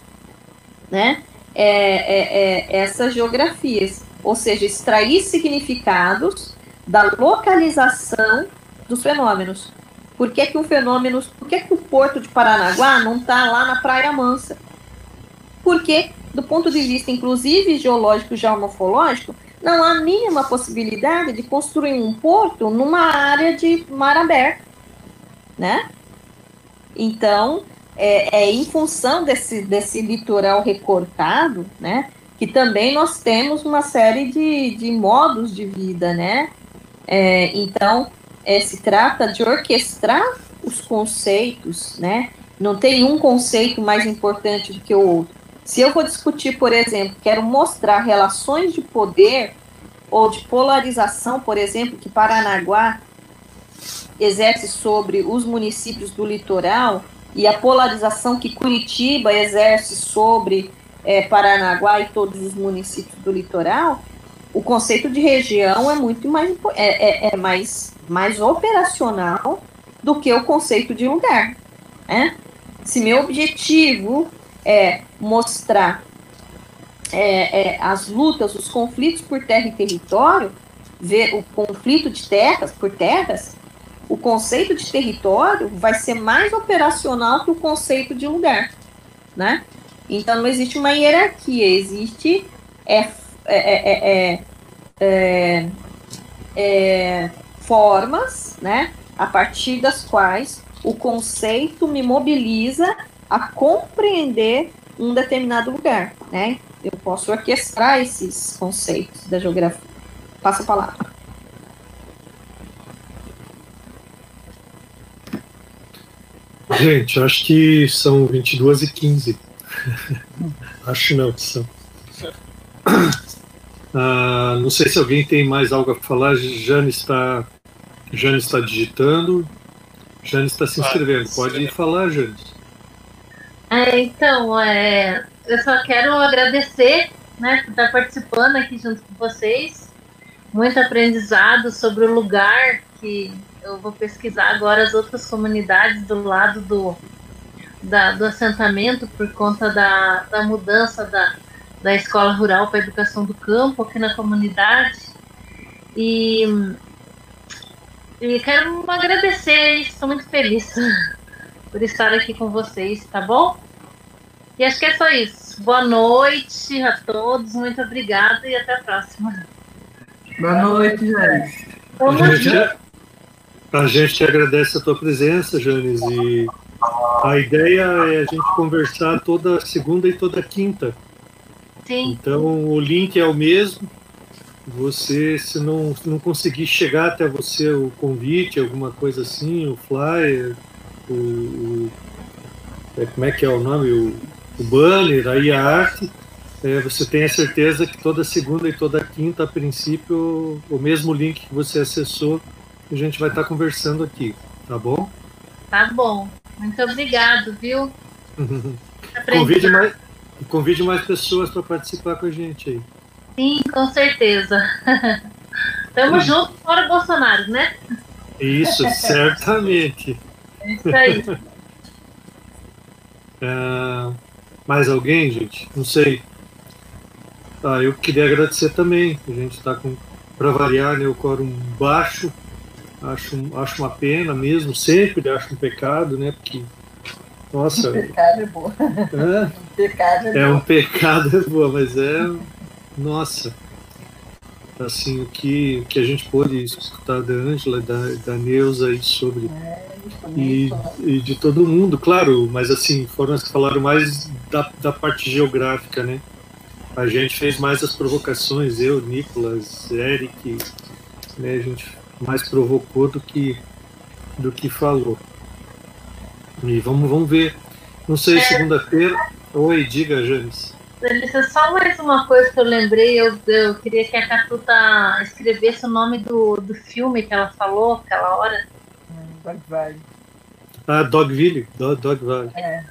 né, é, é, é, essas geografias, ou seja, extrair significados da localização dos fenômenos. Por que, que um fenômeno, por que, que o porto de Paranaguá não está lá na Praia Mansa? Porque, do ponto de vista, inclusive, geológico e geomorfológico, não há mínima possibilidade de construir um porto numa área de mar aberto, né? Então, é, é em função desse, desse litoral recortado, né? Que também nós temos uma série de, de modos de vida, né? É, então, é, se trata de orquestrar os conceitos, né? Não tem um conceito mais importante do que o outro. Se eu vou discutir, por exemplo, quero mostrar relações de poder ou de polarização, por exemplo, que Paranaguá exerce sobre os municípios do litoral e a polarização que Curitiba exerce sobre é, Paranaguá e todos os municípios do litoral, o conceito de região é muito mais, é, é, é mais, mais operacional do que o conceito de lugar. Né? Se meu objetivo é mostrar é, é, as lutas, os conflitos por terra e território, ver o conflito de terras por terras, o conceito de território vai ser mais operacional que o conceito de lugar, né? Então não existe uma hierarquia, existe é, é, é, é, formas, né? A partir das quais o conceito me mobiliza a compreender um determinado lugar, né? Eu posso orquestrar esses conceitos da geografia. Passa a palavra. Gente, acho que são 22 e 15. Acho não que são. Ah, não sei se alguém tem mais algo a falar. Jane está, Jane está digitando. Jane está se inscrevendo. Pode falar, Jane. É, então, é, eu só quero agradecer né, por estar participando aqui junto com vocês. Muito aprendizado sobre o lugar que eu vou pesquisar agora as outras comunidades do lado do, da, do assentamento por conta da, da mudança da, da escola rural para a educação do campo aqui na comunidade. E, e quero agradecer, estou muito feliz por estar aqui com vocês, tá bom? E acho que é só isso. Boa noite a todos, muito obrigada e até a próxima. Boa noite, gente. A gente, a gente agradece a tua presença, Janes, e a ideia é a gente conversar toda segunda e toda quinta. Sim. Então o link é o mesmo. Você, se não, se não conseguir chegar até você o convite, alguma coisa assim, o flyer, o, o é, como é que é o nome? O, o banner, aí a arte, é, você tem a certeza que toda segunda e toda quinta, a princípio, o mesmo link que você acessou, a gente vai estar conversando aqui, tá bom? Tá bom. Muito obrigado, viu? convide, mais, convide mais pessoas para participar com a gente aí. Sim, com certeza. Tamo junto fora Bolsonaro, né? Isso, certamente. É isso aí. É, mais alguém, gente? Não sei. Ah, eu queria agradecer também. A gente está com, para variar, né, o quórum baixo. Acho, acho uma pena mesmo, sempre acho um pecado, né? Porque, nossa. Um pecado é boa. É, um pecado é, é boa. um pecado é boa, mas é. Nossa. Assim, o que, o que a gente pôde escutar da Ângela, da, da Neuza aí sobre. É, E, e de todo mundo, claro, mas assim, foram as que falaram mais da, da parte geográfica, né? A gente fez mais as provocações, eu, Nicolas, Eric, né? A gente mais provocou do que do que falou. E vamos, vamos ver. Não sei, segunda-feira. Oi, diga, James. Delícia, só mais uma coisa que eu lembrei, eu, eu queria que a Catuta escrevesse o nome do, do filme que ela falou aquela hora. Dog Valley. Ah, Dogville, Dog, Dog Valley. É.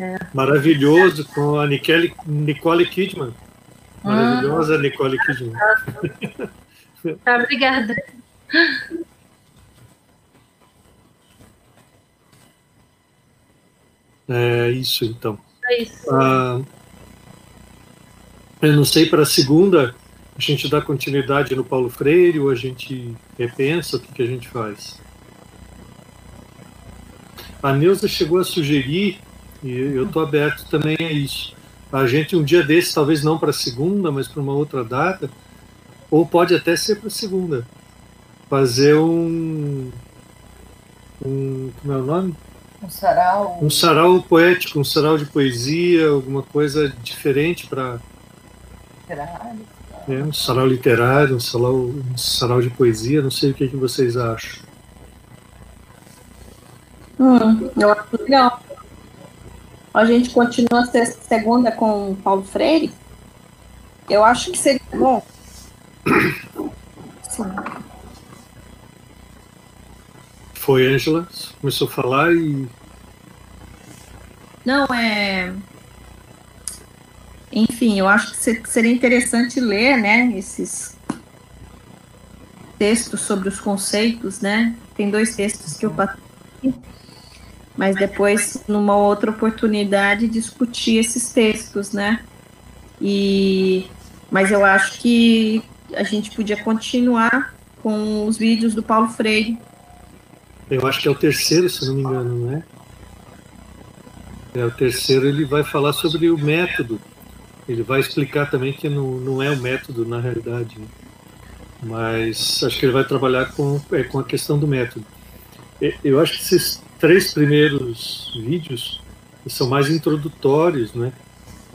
É. Maravilhoso, com a Nicole, Nicole Kidman. Maravilhosa, Nicole Kidman. Tá, obrigada. É isso, então. É isso. Ah, eu não sei para a segunda, a gente dá continuidade no Paulo Freire ou a gente repensa o que, que a gente faz? A Neuza chegou a sugerir, e eu estou aberto também a isso, a gente um dia desse, talvez não para segunda, mas para uma outra data, ou pode até ser para segunda, fazer um, um como é o nome? Um sarau. Um sarau poético, um sarau de poesia, alguma coisa diferente para. É, um sarau literário, um sarau, um sarau de poesia, não sei o que, que vocês acham. Hum, eu acho legal. A gente continua a segunda com Paulo Freire. Eu acho que seria bom. Sim. Foi, Ângela? Começou a falar e. Não, é. Enfim, eu acho que seria interessante ler, né, esses textos sobre os conceitos, né? Tem dois textos que eu mas depois, numa outra oportunidade, discutir esses textos, né? E, mas eu acho que a gente podia continuar com os vídeos do Paulo Freire, eu acho que é o terceiro, se não me engano, não é? É o terceiro, ele vai falar sobre o método. Ele vai explicar também que não, não é o método na realidade, né? mas acho que ele vai trabalhar com, é, com a questão do método. Eu acho que esses três primeiros vídeos são mais introdutórios, né?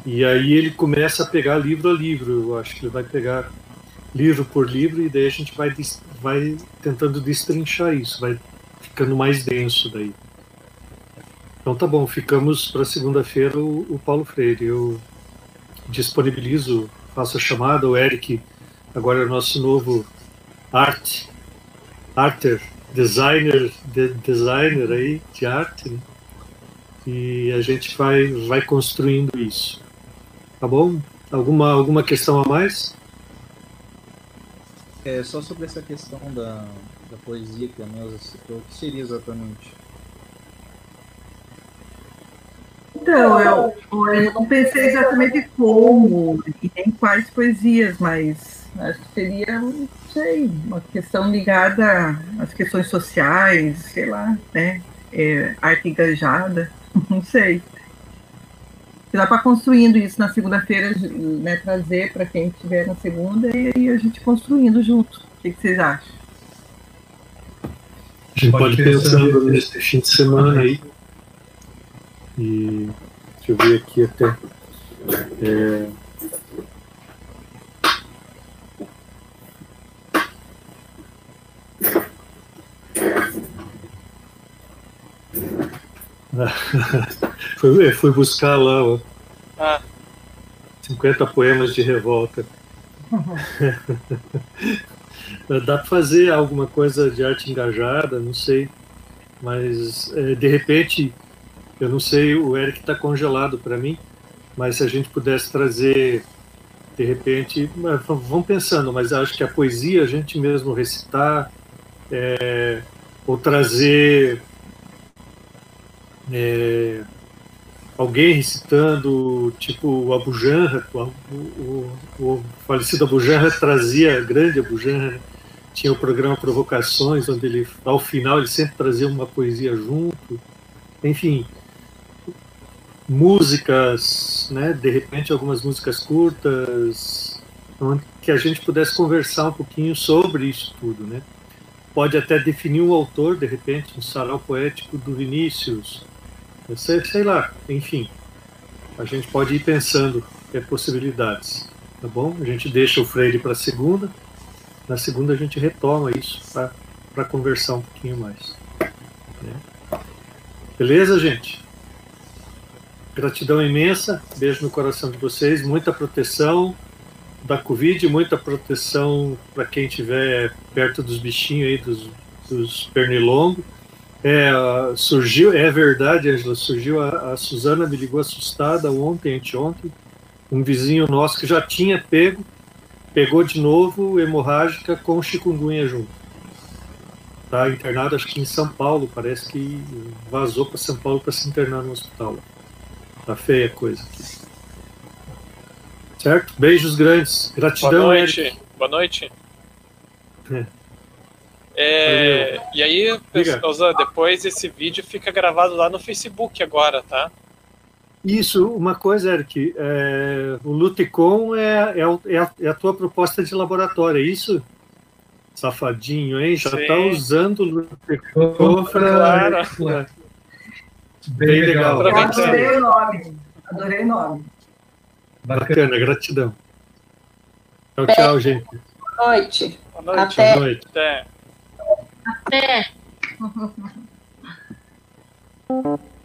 E aí ele começa a pegar livro a livro. Eu acho que ele vai pegar livro por livro e daí a gente vai, vai tentando destrinchar isso, vai ficando mais denso daí. Então tá bom, ficamos para segunda-feira o, o, Paulo Freire. Eu disponibilizo, faço a chamada, o Eric agora é o nosso novo art, arter, designer, de, designer aí de arte, né? e a gente vai, vai construindo isso. Tá bom? Alguma, alguma questão a mais? É, só sobre essa questão da poesia que a Neuza citou, o que seria exatamente? Então, eu, eu não pensei exatamente como e nem quais poesias, mas acho que seria, não sei, uma questão ligada às questões sociais, sei lá, né? É, arte engajada, não sei. Dá para construindo isso na segunda-feira, né, trazer para quem estiver na segunda e a gente construindo junto. O que, que vocês acham? A gente pode, pode pensando nesse fim de semana aí. E deixa eu ver aqui até. É, foi, foi buscar lá ó, ah. 50 poemas de revolta. Dá para fazer alguma coisa de arte engajada, não sei. Mas, é, de repente, eu não sei, o Eric está congelado para mim, mas se a gente pudesse trazer, de repente, vamos pensando, mas acho que a poesia, a gente mesmo recitar, é, ou trazer é, alguém recitando, tipo o Abu Janra, o, o, o, falecido Abu Janra trazia, grande Abu Janra, tinha o programa Provocações, onde ele, ao final, ele sempre trazia uma poesia junto. Enfim, músicas, né, de repente algumas músicas curtas, onde que a gente pudesse conversar um pouquinho sobre isso tudo, né? Pode até definir um autor, de repente, um sarau poético do Vinícius, Sei, sei lá, enfim. A gente pode ir pensando é, possibilidades, tá bom? A gente deixa o Freire para segunda. Na segunda a gente retoma isso para conversar um pouquinho mais. Né? Beleza, gente? Gratidão imensa, beijo no coração de vocês, muita proteção da Covid, muita proteção para quem estiver perto dos bichinhos aí, dos, dos pernilongos é, surgiu, é verdade, Angela, surgiu, a, a Suzana me ligou assustada ontem, anteontem, um vizinho nosso que já tinha pego, pegou de novo hemorrágica com chikungunya junto. Está internado, acho que em São Paulo, parece que vazou para São Paulo para se internar no hospital. Tá feia a coisa. Certo? Beijos grandes. Gratidão, Boa noite. Eric. Boa noite. É. É, e aí, pessoal, depois esse vídeo fica gravado lá no Facebook agora, tá? Isso, uma coisa, Eric, é, o Luticon é, é, é, a, é, a, tua proposta de laboratório, é isso? Safadinho, hein? Já está usando o Luticon para... Claro. Bem legal. legal. Adorei o nome. Adorei o nome. Bacana, gratidão. Tchau, tchau, gente. Boa noite. Boa noite. Até. Boa noite. Até. Até.